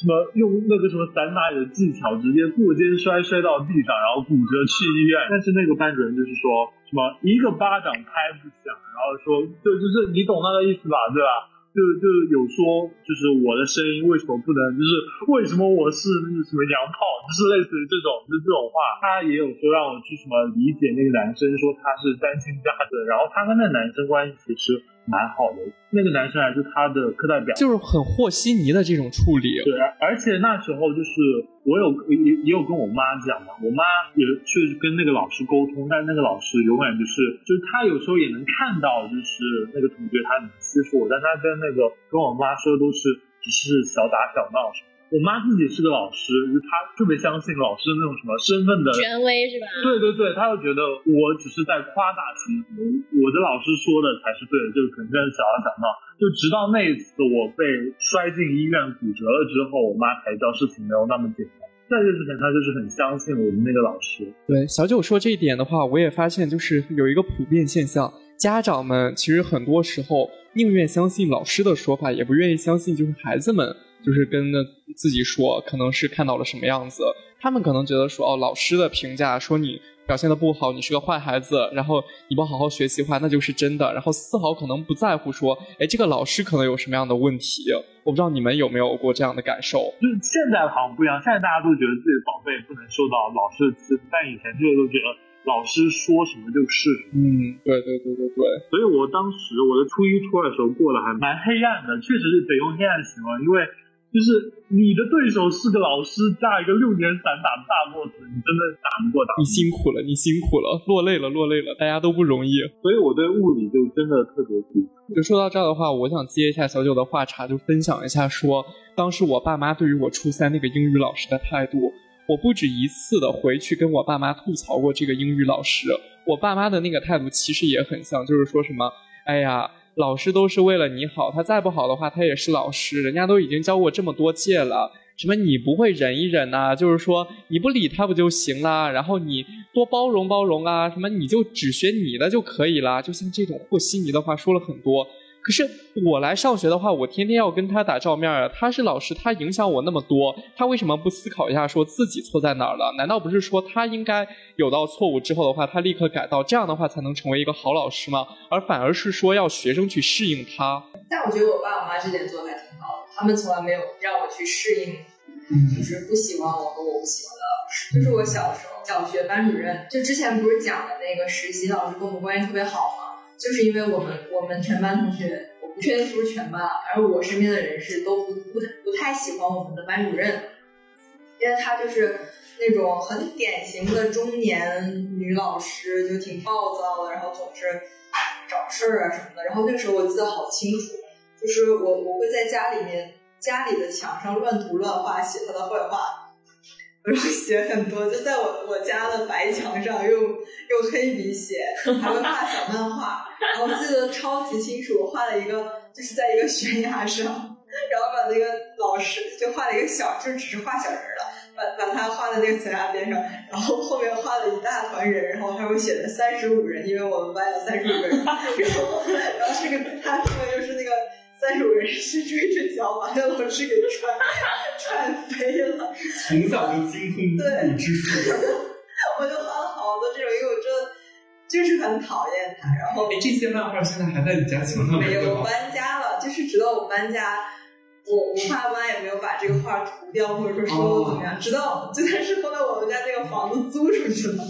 什么用那个什么散打的技巧，直接过肩摔摔到地上，然后骨折去医院。但是那个班主任就是说什么一个巴掌拍不响，然后说就就是你懂那个意思吧，对吧？就就有说就是我的声音为什么不能，就是为什么我是那个什么娘炮，就是类似于这种就这种话。他也有说让我去什么理解那个男生，说他是单亲家庭，然后他跟那男生关系其实。蛮好的，那个男生还是他的课代表，就是很和稀泥的这种处理。对，而且那时候就是我有也也有跟我妈讲嘛，我妈也去跟那个老师沟通，但那个老师永远就是就是他有时候也能看到，就是那个同学他欺负我，但他跟那个跟我妈说都是只是小打小闹。我妈自己是个老师，就她特别相信老师那种什么身份的权威是吧？对对对，她就觉得我只是在夸大其词，我的老师说的才是对的，就肯定是小打小闹。就直到那一次我被摔进医院骨折了之后，我妈才知道事情没有那么简单。在这之前她就是很相信我们那个老师。对，小九说这一点的话，我也发现就是有一个普遍现象，家长们其实很多时候宁愿相信老师的说法，也不愿意相信就是孩子们就是跟自己说可能是看到了什么样子，他们可能觉得说哦，老师的评价说你。表现的不好，你是个坏孩子，然后你不好好学习的话，那就是真的。然后丝毫可能不在乎说，哎，这个老师可能有什么样的问题。我不知道你们有没有过这样的感受。就是现在好像不一样，现在大家都觉得自己的宝贝不能受到老师的欺负，但以前就是都觉得老师说什么就是。嗯，对对对对对。所以我当时我的初一初二的时候过得还蛮黑暗的，确实是得用黑暗形容，因为。就是你的对手是个老师加一个六年散打的大 boss，你真的打不过他。你辛苦了，你辛苦了，落泪了，落泪了，大家都不容易。所以我对物理就真的特别苦。就说到这儿的话，我想接一下小九的话茬，就分享一下说，当时我爸妈对于我初三那个英语老师的态度，我不止一次的回去跟我爸妈吐槽过这个英语老师。我爸妈的那个态度其实也很像，就是说什么，哎呀。老师都是为了你好，他再不好的话，他也是老师，人家都已经教过这么多届了。什么你不会忍一忍呐？就是说你不理他不就行啦？然后你多包容包容啊？什么你就只学你的就可以啦？就像这种和稀泥的话说了很多。可是我来上学的话，我天天要跟他打照面啊。他是老师，他影响我那么多，他为什么不思考一下，说自己错在哪儿了？难道不是说他应该有到错误之后的话，他立刻改到，这样的话才能成为一个好老师吗？而反而是说要学生去适应他。但我觉得我爸我妈这点做的还挺好的，他们从来没有让我去适应，就是不喜欢我和我不喜欢的老师。就是我小时候小学班主任，就之前不是讲的那个实习老师跟我们关系特别好吗？就是因为我们我们全班同学，我不确定是不是全班啊，反正我身边的人是都不不不太喜欢我们的班主任，因为他就是那种很典型的中年女老师，就挺暴躁的，然后总是找事儿啊什么的。然后那时候我记得好清楚，就是我我会在家里面家里的墙上乱涂乱画，写他的坏话。然后写很多，就在我我家的白墙上用用黑笔写，还会画小漫画。然后记得超级清楚，我画了一个，就是在一个悬崖上，然后把那个老师就画了一个小，就只是画小人了，把把他画在那个悬崖边上，然后后面画了一大团人，然后上面写的三十五人，因为我们班有三十五个人，然后然后这个他后面就是那个。三十五人是追着脚把那老师给踹踹飞了，从小就精通武之术。我就画了好多这种，因为我真的就是很讨厌他。然后，哎，这些漫画现在还在你家墙上没有？我搬家了，就是直到我搬家。我我爸妈也没有把这个画涂掉，或者说说怎么样。直到就算是后来我们家那个房子租出去了，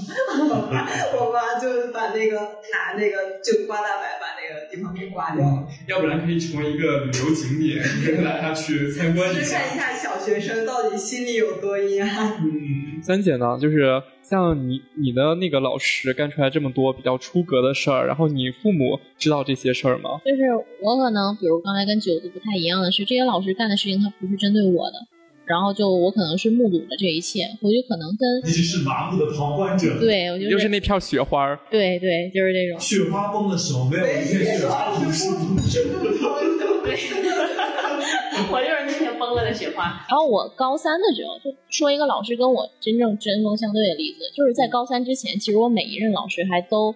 我妈就把那个拿那个就刮大白把那个地方给刮掉了。要不然可以成为一个旅游景点，大家去参观一下。看一下小学生到底心里有多阴暗。嗯，三姐呢，就是。像你你的那个老师干出来这么多比较出格的事儿，然后你父母知道这些事儿吗？就是我可能，比如刚才跟九子不太一样的是，这些老师干的事情他不是针对我的，然后就我可能是目睹了这一切，我就可能跟你是麻木的旁观者，对，我就是那片雪花，对对，就是这种雪花崩的时候没有一片雪花不是不 我就是那天崩了的雪花。然后我高三的时候，就说一个老师跟我真正针锋相对的例子，就是在高三之前，其实我每一任老师还都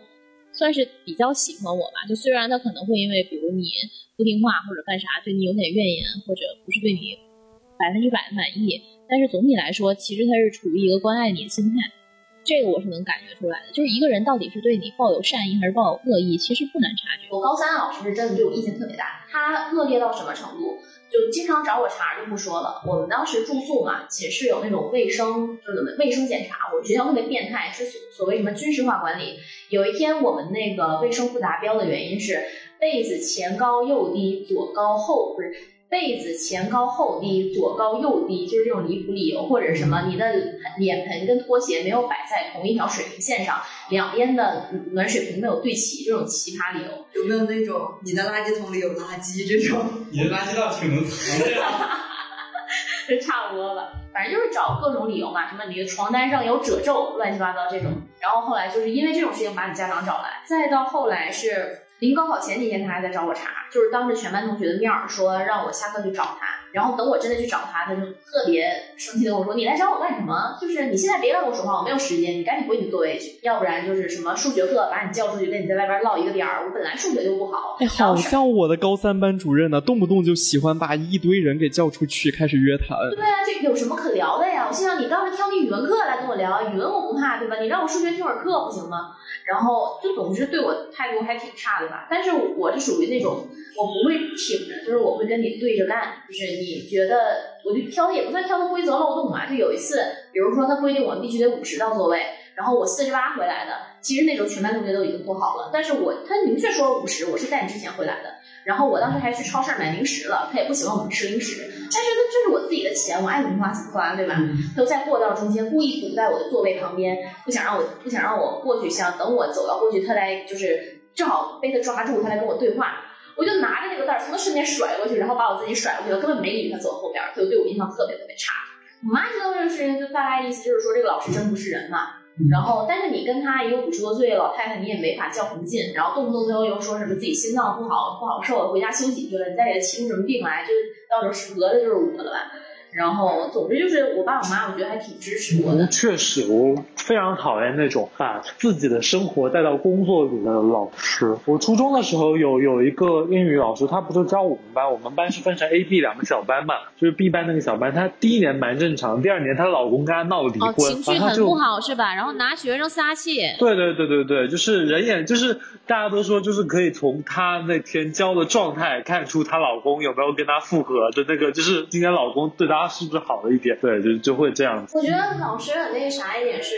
算是比较喜欢我吧。就虽然他可能会因为比如你不听话或者干啥，对你有点怨言，或者不是对你百分之百的满意，但是总体来说，其实他是处于一个关爱你的心态。这个我是能感觉出来的。就是一个人到底是对你抱有善意还是抱有恶意，其实不难察觉。我高三老师是真的对我意见特别大，他恶劣到什么程度？就经常找我茬就不说了。我们当时住宿嘛，寝室有那种卫生，就是卫生检查。我们学校特别变态，是所所谓什么军事化管理。有一天我们那个卫生不达标的原因是被子前高右低，左高后不是。被子前高后低，左高右低，就是这种离谱理由，或者什么你的脸盆跟拖鞋没有摆在同一条水平线上，两边的暖水瓶没有对齐，这种奇葩理由。有没有那种你的垃圾桶里有垃圾这种？你的垃圾倒挺能藏的呀。这差不多吧，反正就是找各种理由嘛，什么你的床单上有褶皱，乱七八糟这种。然后后来就是因为这种事情把你家长找来，再到后来是。临高考前几天，他还在找我茬，就是当着全班同学的面儿说让我下课去找他。然后等我真的去找他，他就特别生气的跟我说：“你来找我干什么？就是你现在别来跟我说话，我没有时间，你赶紧回你座位去，要不然就是什么数学课把你叫出去，跟你在外边唠一个点儿。我本来数学就不好，哎，好像我的高三班主任呢，动不动就喜欢把一堆人给叫出去开始约谈。对啊，这有什么可聊的呀？我心想你当时挑你语文课来跟我聊，语文我不怕，对吧？你让我数学听会儿课不行吗？然后就总之对我态度还挺差的吧。但是我是属于那种我不会挺着，就是我会跟你对着干。就是你觉得我就挑也不算挑的规则漏洞嘛。就有一次，比如说他规定我们必须得五十到座位，然后我四十八回来的，其实那时候全班同学都已经坐好了，但是我他明确说了五十，我是在你之前回来的。然后我当时还去超市买零食了，他也不喜欢我们吃零食，但是这是我自己的钱，我爱怎么花怎么花，对吧？他就在过道中间故意堵在我的座位旁边，不想让我不想让我过去，想等我走到过去，他来就是正好被他抓住，他来跟我对话。我就拿着那个袋儿从他身边甩过去，然后把我自己甩过去了，根本没理他走后边儿，他就对我印象特别特别差。我妈知道这个事情，就大概意思就是说这个老师真不是人嘛。然后，但是你跟他一个五十多岁的老太太，你也没法较什么劲，然后动不动最后又说什么自己心脏不好不好受，回家休息去了，你再给他气出什么病来，就到时候是得的就是我了吧。然后，总之就是我爸我妈，我觉得还挺支持我的。确实，我非常讨厌那种把自己的生活带到工作里的老师。我初中的时候有有一个英语老师，他不是教我们班，我们班是分成 A、B 两个小班嘛，就是 B 班那个小班，她第一年蛮正常，第二年她老公跟她闹离哦，婚，情绪很不好是吧？然后拿学生撒气。对对对对对，就是人眼，就是大家都说，就是可以从她那天教的状态看出她老公有没有跟她复合的那个，就是今天老公对她是不是好了一点，对，就就会这样子。我觉得老师很那个啥一点是，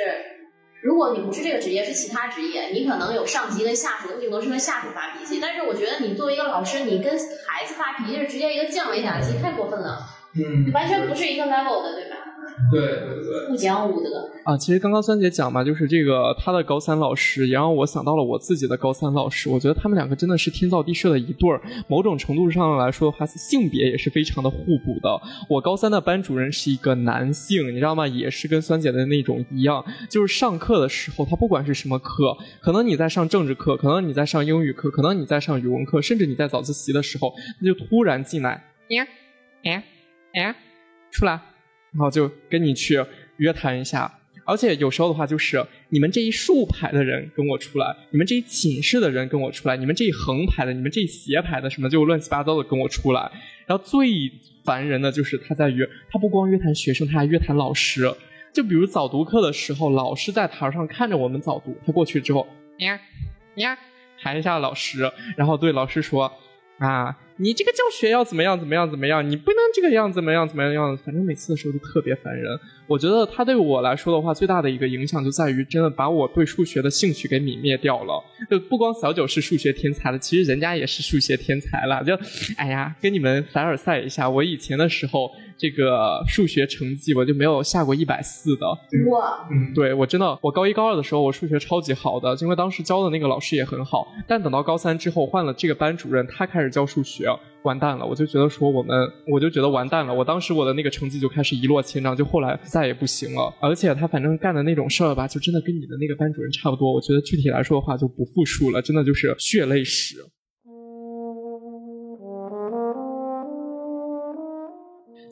如果你不是这个职业，是其他职业，你可能有上级跟下属，你顶多是跟下属发脾气。但是我觉得你作为一个老师，你跟孩子发脾气是直接一个降维打击，太过分了，嗯，完全不是一个 level 的，对吧？对对对，不讲武德。啊，其实刚刚酸姐讲嘛，就是这个她的高三老师，也让我想到了我自己的高三老师。我觉得他们两个真的是天造地设的一对儿，某种程度上来说的话，性别也是非常的互补的。我高三的班主任是一个男性，你知道吗？也是跟酸姐的那种一样，就是上课的时候，他不管是什么课，可能你在上政治课，可能你在上英语课，可能你在上语文课，甚至你在早自习的时候，他就突然进来，哎哎哎，出来。然后就跟你去约谈一下，而且有时候的话就是你们这一竖排的人跟我出来，你们这一寝室的人跟我出来，你们这一横排的，你们这一斜排的什么就乱七八糟的跟我出来。然后最烦人的就是他在约，他不光约谈学生，他还约谈老师。就比如早读课的时候，老师在台上看着我们早读，他过去之后，呀呀喊一下老师，然后对老师说啊。你这个教学要怎么样怎么样怎么样？你不能这个样怎么样怎么样样？反正每次的时候都特别烦人。我觉得他对我来说的话，最大的一个影响就在于，真的把我对数学的兴趣给泯灭掉了。就不光小九是数学天才了，其实人家也是数学天才了。就，哎呀，跟你们凡尔赛一下，我以前的时候，这个数学成绩我就没有下过一百四的。哇，对我真的，我高一高二的时候我数学超级好的，因为当时教的那个老师也很好。但等到高三之后换了这个班主任，他开始教数学。完蛋了，我就觉得说我们，我就觉得完蛋了。我当时我的那个成绩就开始一落千丈，就后来再也不行了。而且他反正干的那种事儿吧，就真的跟你的那个班主任差不多。我觉得具体来说的话就不复述了，真的就是血泪史。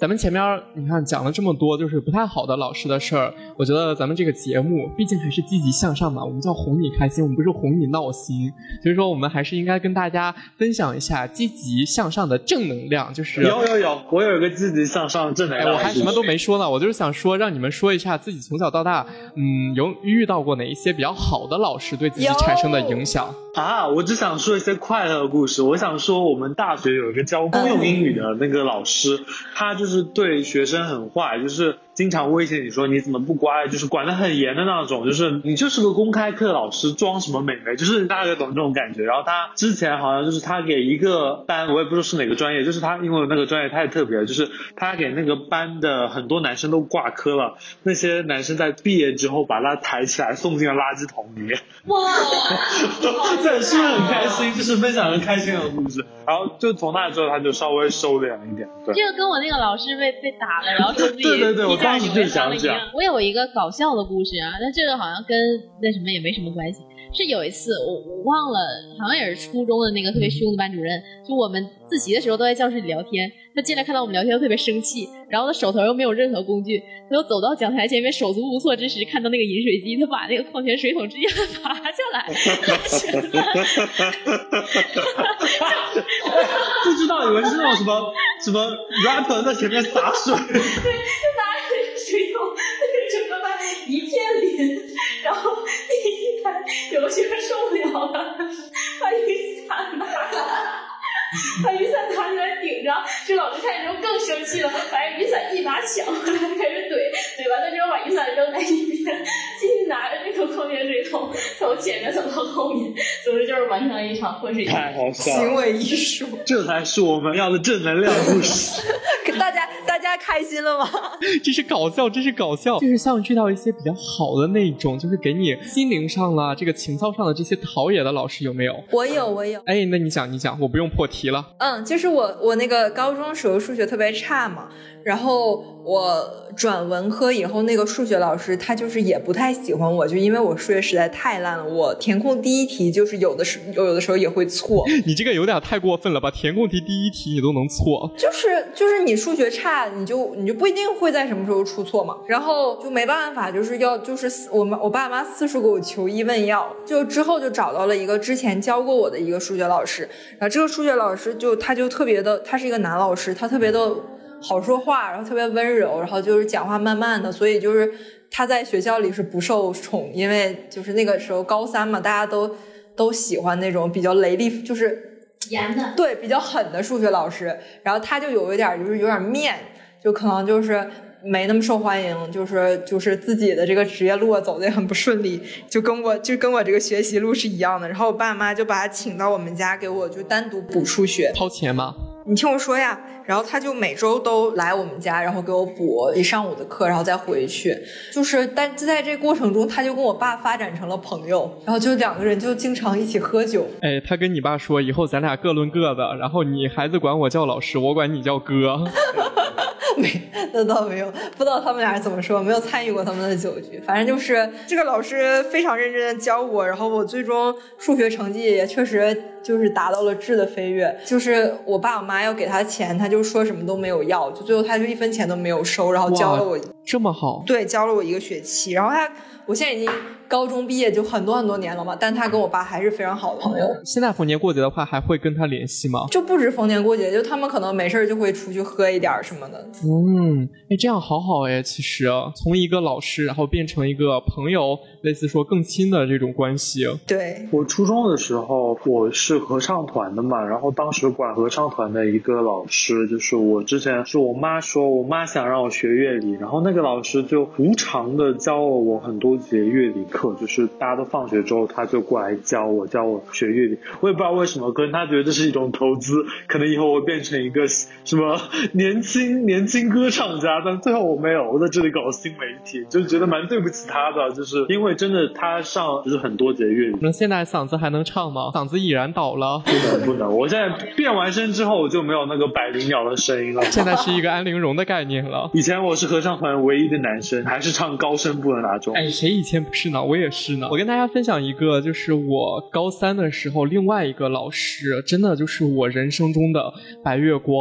咱们前面你看讲了这么多，就是不太好的老师的事儿。我觉得咱们这个节目毕竟还是积极向上嘛，我们叫哄你开心，我们不是哄你闹心。所以说，我们还是应该跟大家分享一下积极向上的正能量。就是有有有，我有一个积极向上的正能哎，量。我还什么都没说呢，我就是想说，让你们说一下自己从小到大，嗯，有遇到过哪一些比较好的老师对自己产生的影响。啊，我只想说一些快乐的故事。我想说，我们大学有一个教公用英语的那个老师，他就是是对学生很坏，就是经常威胁你说你怎么不乖，就是管得很严的那种，就是你就是个公开课老师，装什么美眉，就是大概懂这种感觉。然后他之前好像就是他给一个班，我也不知道是哪个专业，就是他因为那个专业太特别了，就是他给那个班的很多男生都挂科了，那些男生在毕业之后把他抬起来送进了垃圾桶里面。哇，对，是不是很开心？就是分享很开心的故事。然后就从那之后，他就稍微收敛了一点。对，这个跟我那个老师被被打了，然后 对对对我我有一个搞笑的故事啊，但这个好像跟那什么也没什么关系。是有一次我我忘了，好像也是初中的那个特别凶的班主任，就我们自习的时候都在教室里聊天，他进来看到我们聊天，特别生气，然后他手头又没有任何工具，他就走到讲台前面，手足无措之时，看到那个饮水机，他把那个矿泉水桶直接拔下来，不知道以为是那种什么什么 rapper 在前面洒水，就拿着水桶，那个整个班一片淋，然后第一排有个学生受不了了，把雨伞拿来。把雨伞拿起来顶着，这老师看见之后更生气了，把雨伞一把抢过来开始怼，怼完了之后把雨伞扔在一边，继续拿着这个矿泉水桶从前面走到后面，总之就是完成了一场泼水节。太好笑行，为艺术，这才是我们要的正能量故事。大家大家开心了吗？这是搞笑，这是搞笑，就是像遇到一些比较好的那种，就是给你心灵上了这个情操上的这些陶冶的老师有没有？我有，我有。哎，那你讲，你讲，我不用破题了。嗯，就是我我那个高中时候数学特别差嘛，然后我转文科以后，那个数学老师他就是也不太喜欢我，就因为我数学实在太烂了，我填空第一题就是有的时有有的时候也会错，你这个有点太过分了吧？填空题第一题你都能错，就是就是你数学差，你就你就不一定会在什么时候出错嘛，然后就没办法，就是要就是我们我爸妈四处给我求医问药，就之后就找到了一个之前教过我的一个数学老师，然后这个数学老师就他就特别的，他是一个男老师，他特别的好说话，然后特别温柔，然后就是讲话慢慢的，所以就是他在学校里是不受宠，因为就是那个时候高三嘛，大家都都喜欢那种比较雷厉，就是严的，对比较狠的数学老师，然后他就有一点就是有点面，就可能就是没那么受欢迎，就是就是自己的这个职业路啊走的也很不顺利，就跟我就跟我这个学习路是一样的。然后我爸妈就把他请到我们家给我就单独补数学，掏钱吗？你听我说呀，然后他就每周都来我们家，然后给我补一上午的课，然后再回去。就是，但在这过程中，他就跟我爸发展成了朋友，然后就两个人就经常一起喝酒。哎，他跟你爸说，以后咱俩各论各的，然后你孩子管我叫老师，我管你叫哥。没，那倒没有，不知道他们俩怎么说，没有参与过他们的酒局。反正就是这个老师非常认真的教我，然后我最终数学成绩也确实就是达到了质的飞跃。就是我爸我妈要给他钱，他就说什么都没有要，就最后他就一分钱都没有收，然后教了我，这么好，对，教了我一个学期。然后他，我现在已经高中毕业就很多很多年了嘛，但他跟我爸还是非常好的朋友。现在逢年过节的话，还会跟他联系吗？就不止逢年过节，就他们可能没事儿就会出去喝一点什么的。嗯，哎，这样好好哎，其实从一个老师，然后变成一个朋友，类似说更亲的这种关系。对，我初中的时候，我是合唱团的嘛，然后当时管合唱团的一个老师，就是我之前是我妈说，我妈想让我学乐理，然后那个老师就无偿的教了我很多节乐理课，就是大家都放学之后，他就过来教我，教我学乐理。我也不知道为什么，可能他觉得这是一种投资，可能以后我会变成一个什么年轻年轻歌唱家，但最后我没有，我在这里搞新媒体，就觉得蛮对不起他的，就是因为真的他上就是很多节乐理。那现在嗓子还能唱吗？嗓子已然倒了，不能不能，我现在变完声之后，我就没有那个百灵鸟的声音了。现在是一个安陵容的概念了。以前我是合唱团唯一的男生，还是唱高声部的那种。哎，谁以前不是呢？我也是呢。我跟大家分享一个，就是我高三的时候，另外一个老师，真的就是我人生中的白月光。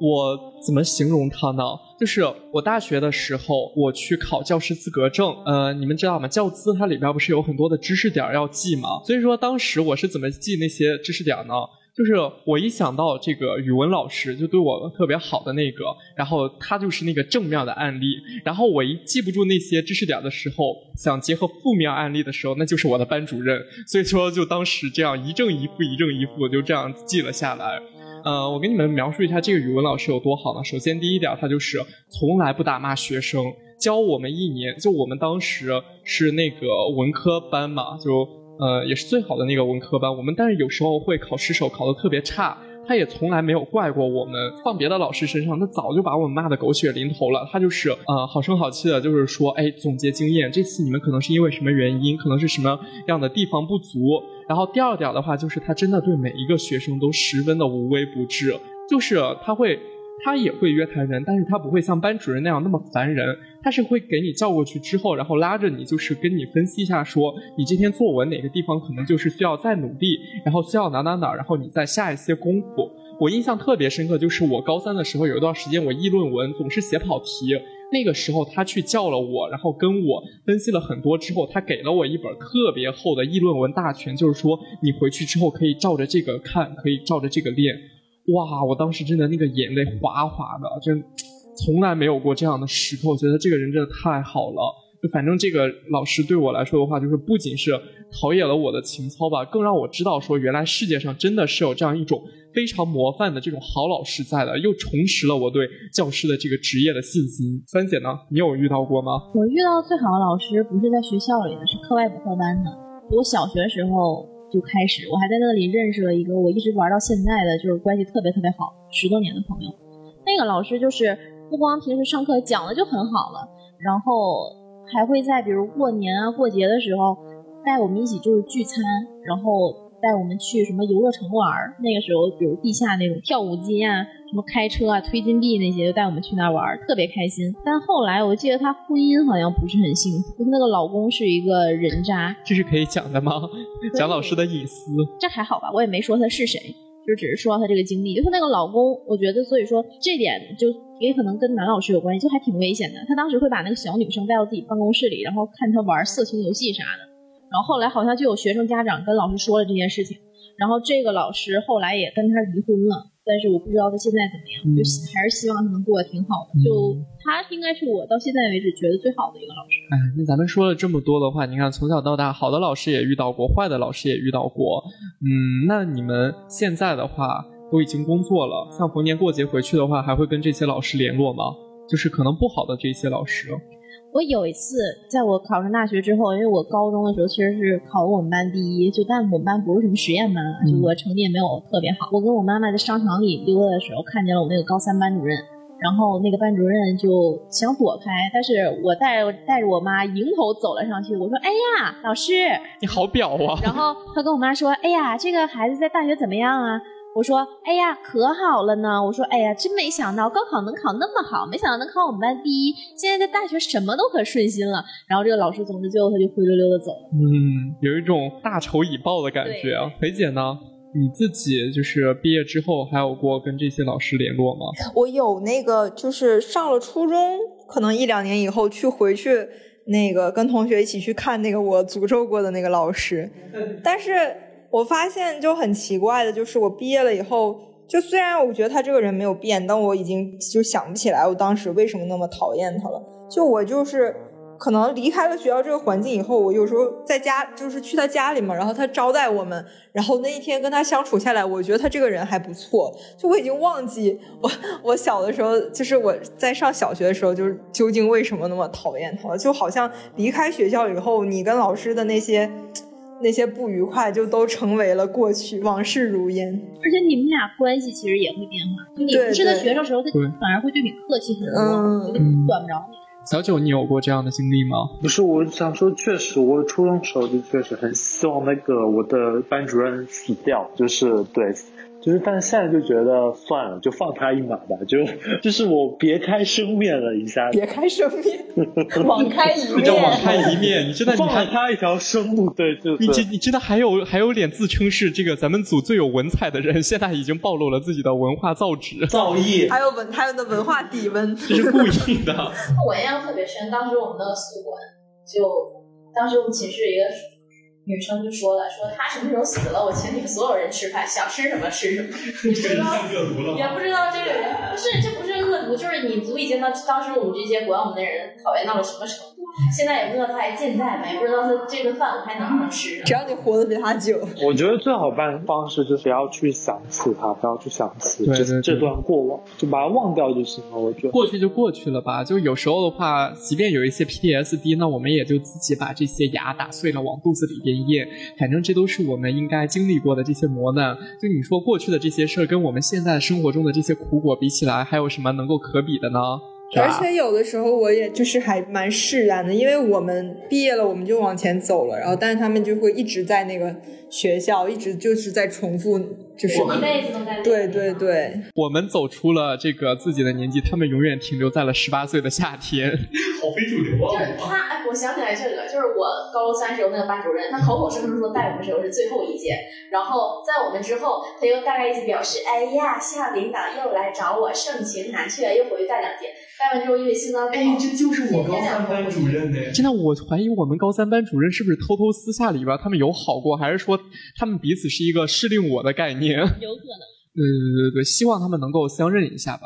我怎么形容他呢？就是我大学的时候，我去考教师资格证。呃，你们知道吗？教资它里边不是有很多的知识点要记吗？所以说当时我是怎么记那些知识点呢？就是我一想到这个语文老师就对我特别好的那个，然后他就是那个正面的案例，然后我一记不住那些知识点的时候，想结合负面案例的时候，那就是我的班主任。所以说就当时这样一正一负，一正一负，就这样记了下来。呃，我给你们描述一下这个语文老师有多好呢？首先第一点，他就是从来不打骂学生，教我们一年，就我们当时是那个文科班嘛，就呃也是最好的那个文科班。我们但是有时候会考失手，考的特别差，他也从来没有怪过我们。放别的老师身上，他早就把我们骂得狗血淋头了。他就是呃好声好气的，就是说，哎，总结经验，这次你们可能是因为什么原因，可能是什么样的地方不足。然后第二点的话，就是他真的对每一个学生都十分的无微不至，就是他会他也会约谈人，但是他不会像班主任那样那么烦人，他是会给你叫过去之后，然后拉着你，就是跟你分析一下，说你这篇作文哪个地方可能就是需要再努力，然后需要哪哪哪，然后你再下一些功夫。我印象特别深刻，就是我高三的时候有一段时间，我议论文总是写跑题。那个时候他去叫了我，然后跟我分析了很多之后，他给了我一本特别厚的议论文大全，就是说你回去之后可以照着这个看，可以照着这个练。哇，我当时真的那个眼泪哗哗的，真从来没有过这样的时刻。我觉得这个人真的太好了。就反正这个老师对我来说的话，就是不仅是陶冶了我的情操吧，更让我知道说原来世界上真的是有这样一种非常模范的这种好老师在的，又重拾了我对教师的这个职业的信心。三姐呢，你有遇到过吗？我遇到最好的老师不是在学校里的，是课外补课班的。我小学时候就开始，我还在那里认识了一个我一直玩到现在的，就是关系特别特别好十多年的朋友。那个老师就是不光平时上课讲的就很好了，然后。还会在比如过年啊、过节的时候带我们一起就是聚餐，然后带我们去什么游乐城玩。那个时候，比如地下那种跳舞机啊、什么开车啊、推金币那些，就带我们去那玩，特别开心。但后来我记得她婚姻好像不是很幸福，那个老公是一个人渣。这是可以讲的吗？讲老师的隐私？这还好吧，我也没说他是谁。就只是说她这个经历，就她那个老公，我觉得，所以说这点就也可能跟男老师有关系，就还挺危险的。他当时会把那个小女生带到自己办公室里，然后看她玩色情游戏啥的。然后后来好像就有学生家长跟老师说了这件事情，然后这个老师后来也跟他离婚了。但是我不知道他现在怎么样，就还是希望他能过得挺好的。就他应该是我到现在为止觉得最好的一个老师。哎，那咱们说了这么多的话，你看从小到大，好的老师也遇到过，坏的老师也遇到过。嗯，那你们现在的话都已经工作了，像逢年过节回去的话，还会跟这些老师联络吗？就是可能不好的这些老师。我有一次，在我考上大学之后，因为我高中的时候其实是考我们班第一，就但我们班不是什么实验班，就我成绩也没有特别好。我跟我妈妈在商场里溜达的时候，看见了我那个高三班主任，然后那个班主任就想躲开，但是我带带着我妈迎头走了上去，我说：“哎呀，老师，你好表啊！”然后他跟我妈说：“哎呀，这个孩子在大学怎么样啊？”我说，哎呀，可好了呢！我说，哎呀，真没想到高考能考那么好，没想到能考我们班第一。现在在大学什么都可顺心了。然后这个老师，总之最后他就灰溜溜的走了。嗯，有一种大仇已报的感觉啊。裴姐呢？你自己就是毕业之后还有过跟这些老师联络吗？我有那个，就是上了初中，可能一两年以后去回去，那个跟同学一起去看那个我诅咒过的那个老师，但是。我发现就很奇怪的，就是我毕业了以后，就虽然我觉得他这个人没有变，但我已经就想不起来我当时为什么那么讨厌他了。就我就是可能离开了学校这个环境以后，我有时候在家就是去他家里嘛，然后他招待我们，然后那一天跟他相处下来，我觉得他这个人还不错。就我已经忘记我我小的时候，就是我在上小学的时候，就是究竟为什么那么讨厌他了？就好像离开学校以后，你跟老师的那些。那些不愉快就都成为了过去，往事如烟。而且你们俩关系其实也会变化，就你不是他学生时候，他反而会对你客气很多，管不着你。小九，你有过这样的经历吗？不是，我想说，确实，我初中时候就确实很希望那个我的班主任死掉，就是对。就是，但是现在就觉得算了，就放他一马吧。就就是我别开生面了一下，别开生面，网开一面，叫网开一面。你真的放了他一条生路，对，就你真你真的还有还有脸自称是这个咱们组最有文采的人，现在已经暴露了自己的文化造诣、造诣，还有文还有的文化底温，这是故意的。我印象特别深，当时我们的宿管就当时我们寝室一个。女生就说了，说他什么时候死了，我请你们所有人吃饭，想吃什么吃什么。不知道，也不知道这个人不是，这不是恶毒，就是你足以见到当时我们这些管我们的人讨厌到了什么程度。现在也不知道他还健在没，不知道他这顿饭我还能不能吃。只要你活得比他久，我觉得最好办方式就是要去想起他，不要去想起这这段过往，就把它忘掉就行了。我觉得过去就过去了吧。就有时候的话，即便有一些 PTSD，那我们也就自己把这些牙打碎了往肚子里边咽。反正这都是我们应该经历过的这些磨难。就你说过去的这些事儿，跟我们现在生活中的这些苦果比起来，还有什么能够可比的呢？而且有的时候我也就是还蛮释然的，因为我们毕业了，我们就往前走了，然后但是他们就会一直在那个学校，一直就是在重复，就是一辈子都在那个对对对，我们走出了这个自己的年纪，他们永远停留在了十八岁的夏天。好非主流啊！就是他，哎，我想起来这个，就是我高三时候那个班主任，他口口声声说带我们时候是最后一届，然后在我们之后，他又大概意思表示，哎呀，校领导又来找我，盛情难却，又回去带两届，带完之后因为心脏不好，哎，这就是我高三班主任呢。真的，我怀疑我们高三班主任是不是偷偷私下里边他们有好过，还是说他们彼此是一个适令我的概念？有可能。对对对对，希望他们能够相认一下吧。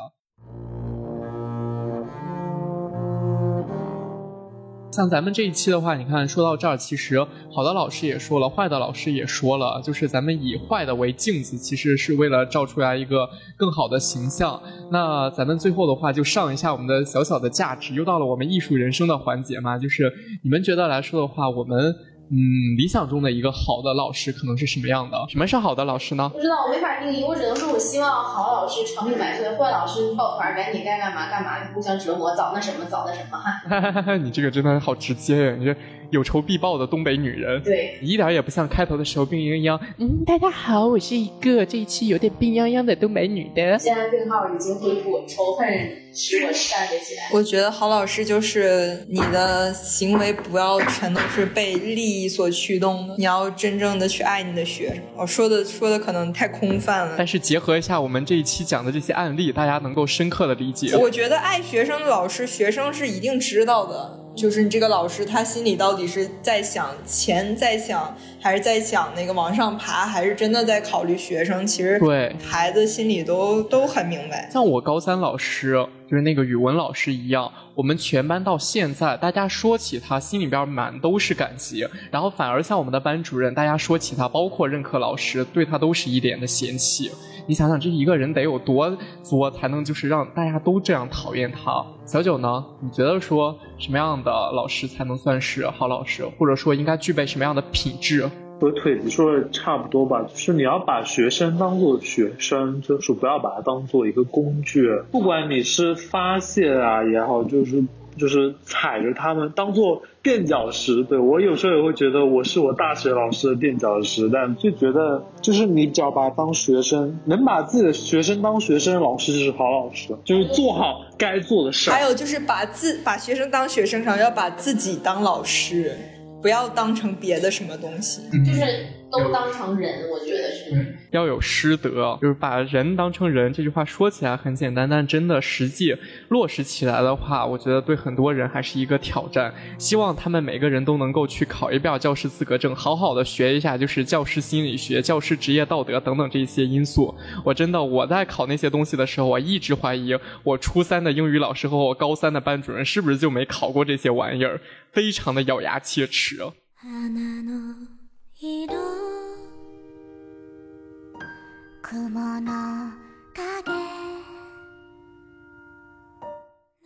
像咱们这一期的话，你看说到这儿，其实好的老师也说了，坏的老师也说了，就是咱们以坏的为镜子，其实是为了照出来一个更好的形象。那咱们最后的话，就上一下我们的小小的价值，又到了我们艺术人生的环节嘛，就是你们觉得来说的话，我们嗯理想中的一个好的老师可能是什么样的？什么是好的老师呢？不知道，我没法定义，我只能说我希望好老师长命百岁，坏老师抱团赶紧该干嘛干嘛，互相折磨，早那什么早那什么哈。你这个真的好直接呀！你这有仇必报的东北女人，对，一点也不像开头的时候病殃殃。嗯，大家好，我是一个这一期有点病殃殃的东北女的。现在病号已经恢复，仇恨使我站了起来。我觉得郝老师就是你的行为不要全都是被利益所驱动的，你要真正的去爱你的学生。我说的说的可能太空泛了但，是结合一下我们这一期讲的这些案例，大家能够深刻的理解。我觉得爱学生的老师，学生是一定知道的。就是你这个老师，他心里到底是在想钱，在想，还是在想那个往上爬，还是真的在考虑学生？其实对孩子心里都都很明白。像我高三老师，就是那个语文老师一样，我们全班到现在，大家说起他，心里边满都是感激。然后反而像我们的班主任，大家说起他，包括任课老师，对他都是一脸的嫌弃。你想想，这一个人得有多作，才能就是让大家都这样讨厌他？小九呢？你觉得说什么样的老师才能算是好老师，或者说应该具备什么样的品质？和腿子说的差不多吧，就是你要把学生当做学生，就是不要把它当做一个工具。不管你是发泄啊也好，就是就是踩着他们当做垫脚石。对我有时候也会觉得我是我大学老师的垫脚石，但就觉得就是你只要把他当学生，能把自己的学生当学生，老师就是好老师，就是做好该做的事儿。还有就是把自把学生当学生上，要把自己当老师，不要当成别的什么东西。就是都当成人，我觉得是。要有师德，就是把人当成人。这句话说起来很简单，但真的实际落实起来的话，我觉得对很多人还是一个挑战。希望他们每个人都能够去考一遍教师资格证，好好的学一下，就是教师心理学、教师职业道德等等这些因素。我真的我在考那些东西的时候，我一直怀疑我初三的英语老师和我高三的班主任是不是就没考过这些玩意儿，非常的咬牙切齿。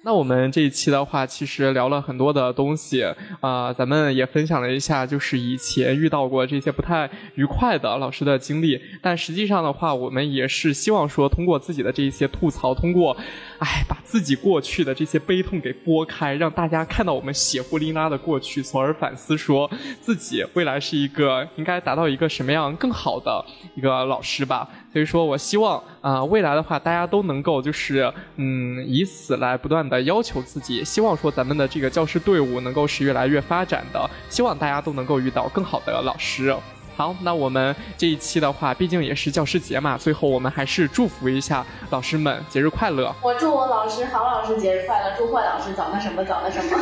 那我们这一期的话，其实聊了很多的东西啊、咱们也分享了一下，就是以前遇到过这些不太愉快的老师的经历。但实际上的话，我们也是希望说，通过自己的这一些吐槽，通过，哎，把自己过去的这些悲痛给拨开，让大家看到我们血呼淋拉的过去，从而反思说自己未来是一个应该达到一个什么样更好的一个老师吧。所以说我希望啊、未来的话，大家都能够就是嗯，以此来不断的要求自己，希望说咱们的这个教师队伍能够是越来越发展的，希望大家都能够遇到更好的老师。好，那我们这一期的话，毕竟也是教师节嘛，最后我们还是祝福一下老师们节日快乐。我祝我老师郝老师节日快乐，祝霍老师早那什么早那什么。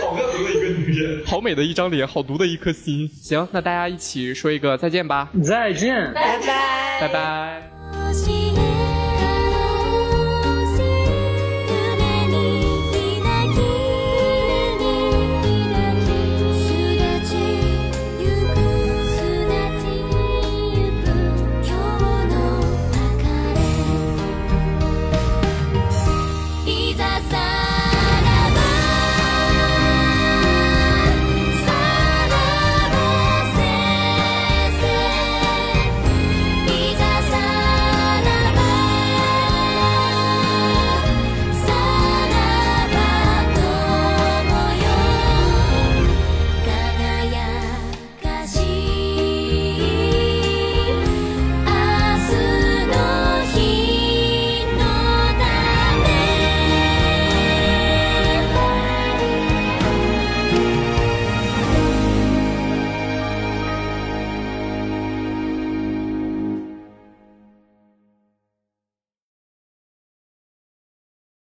好恶毒的一个女人。好美的一张脸，好毒的一颗心。行，那大家一起说一个再见吧，再见。拜拜，拜拜。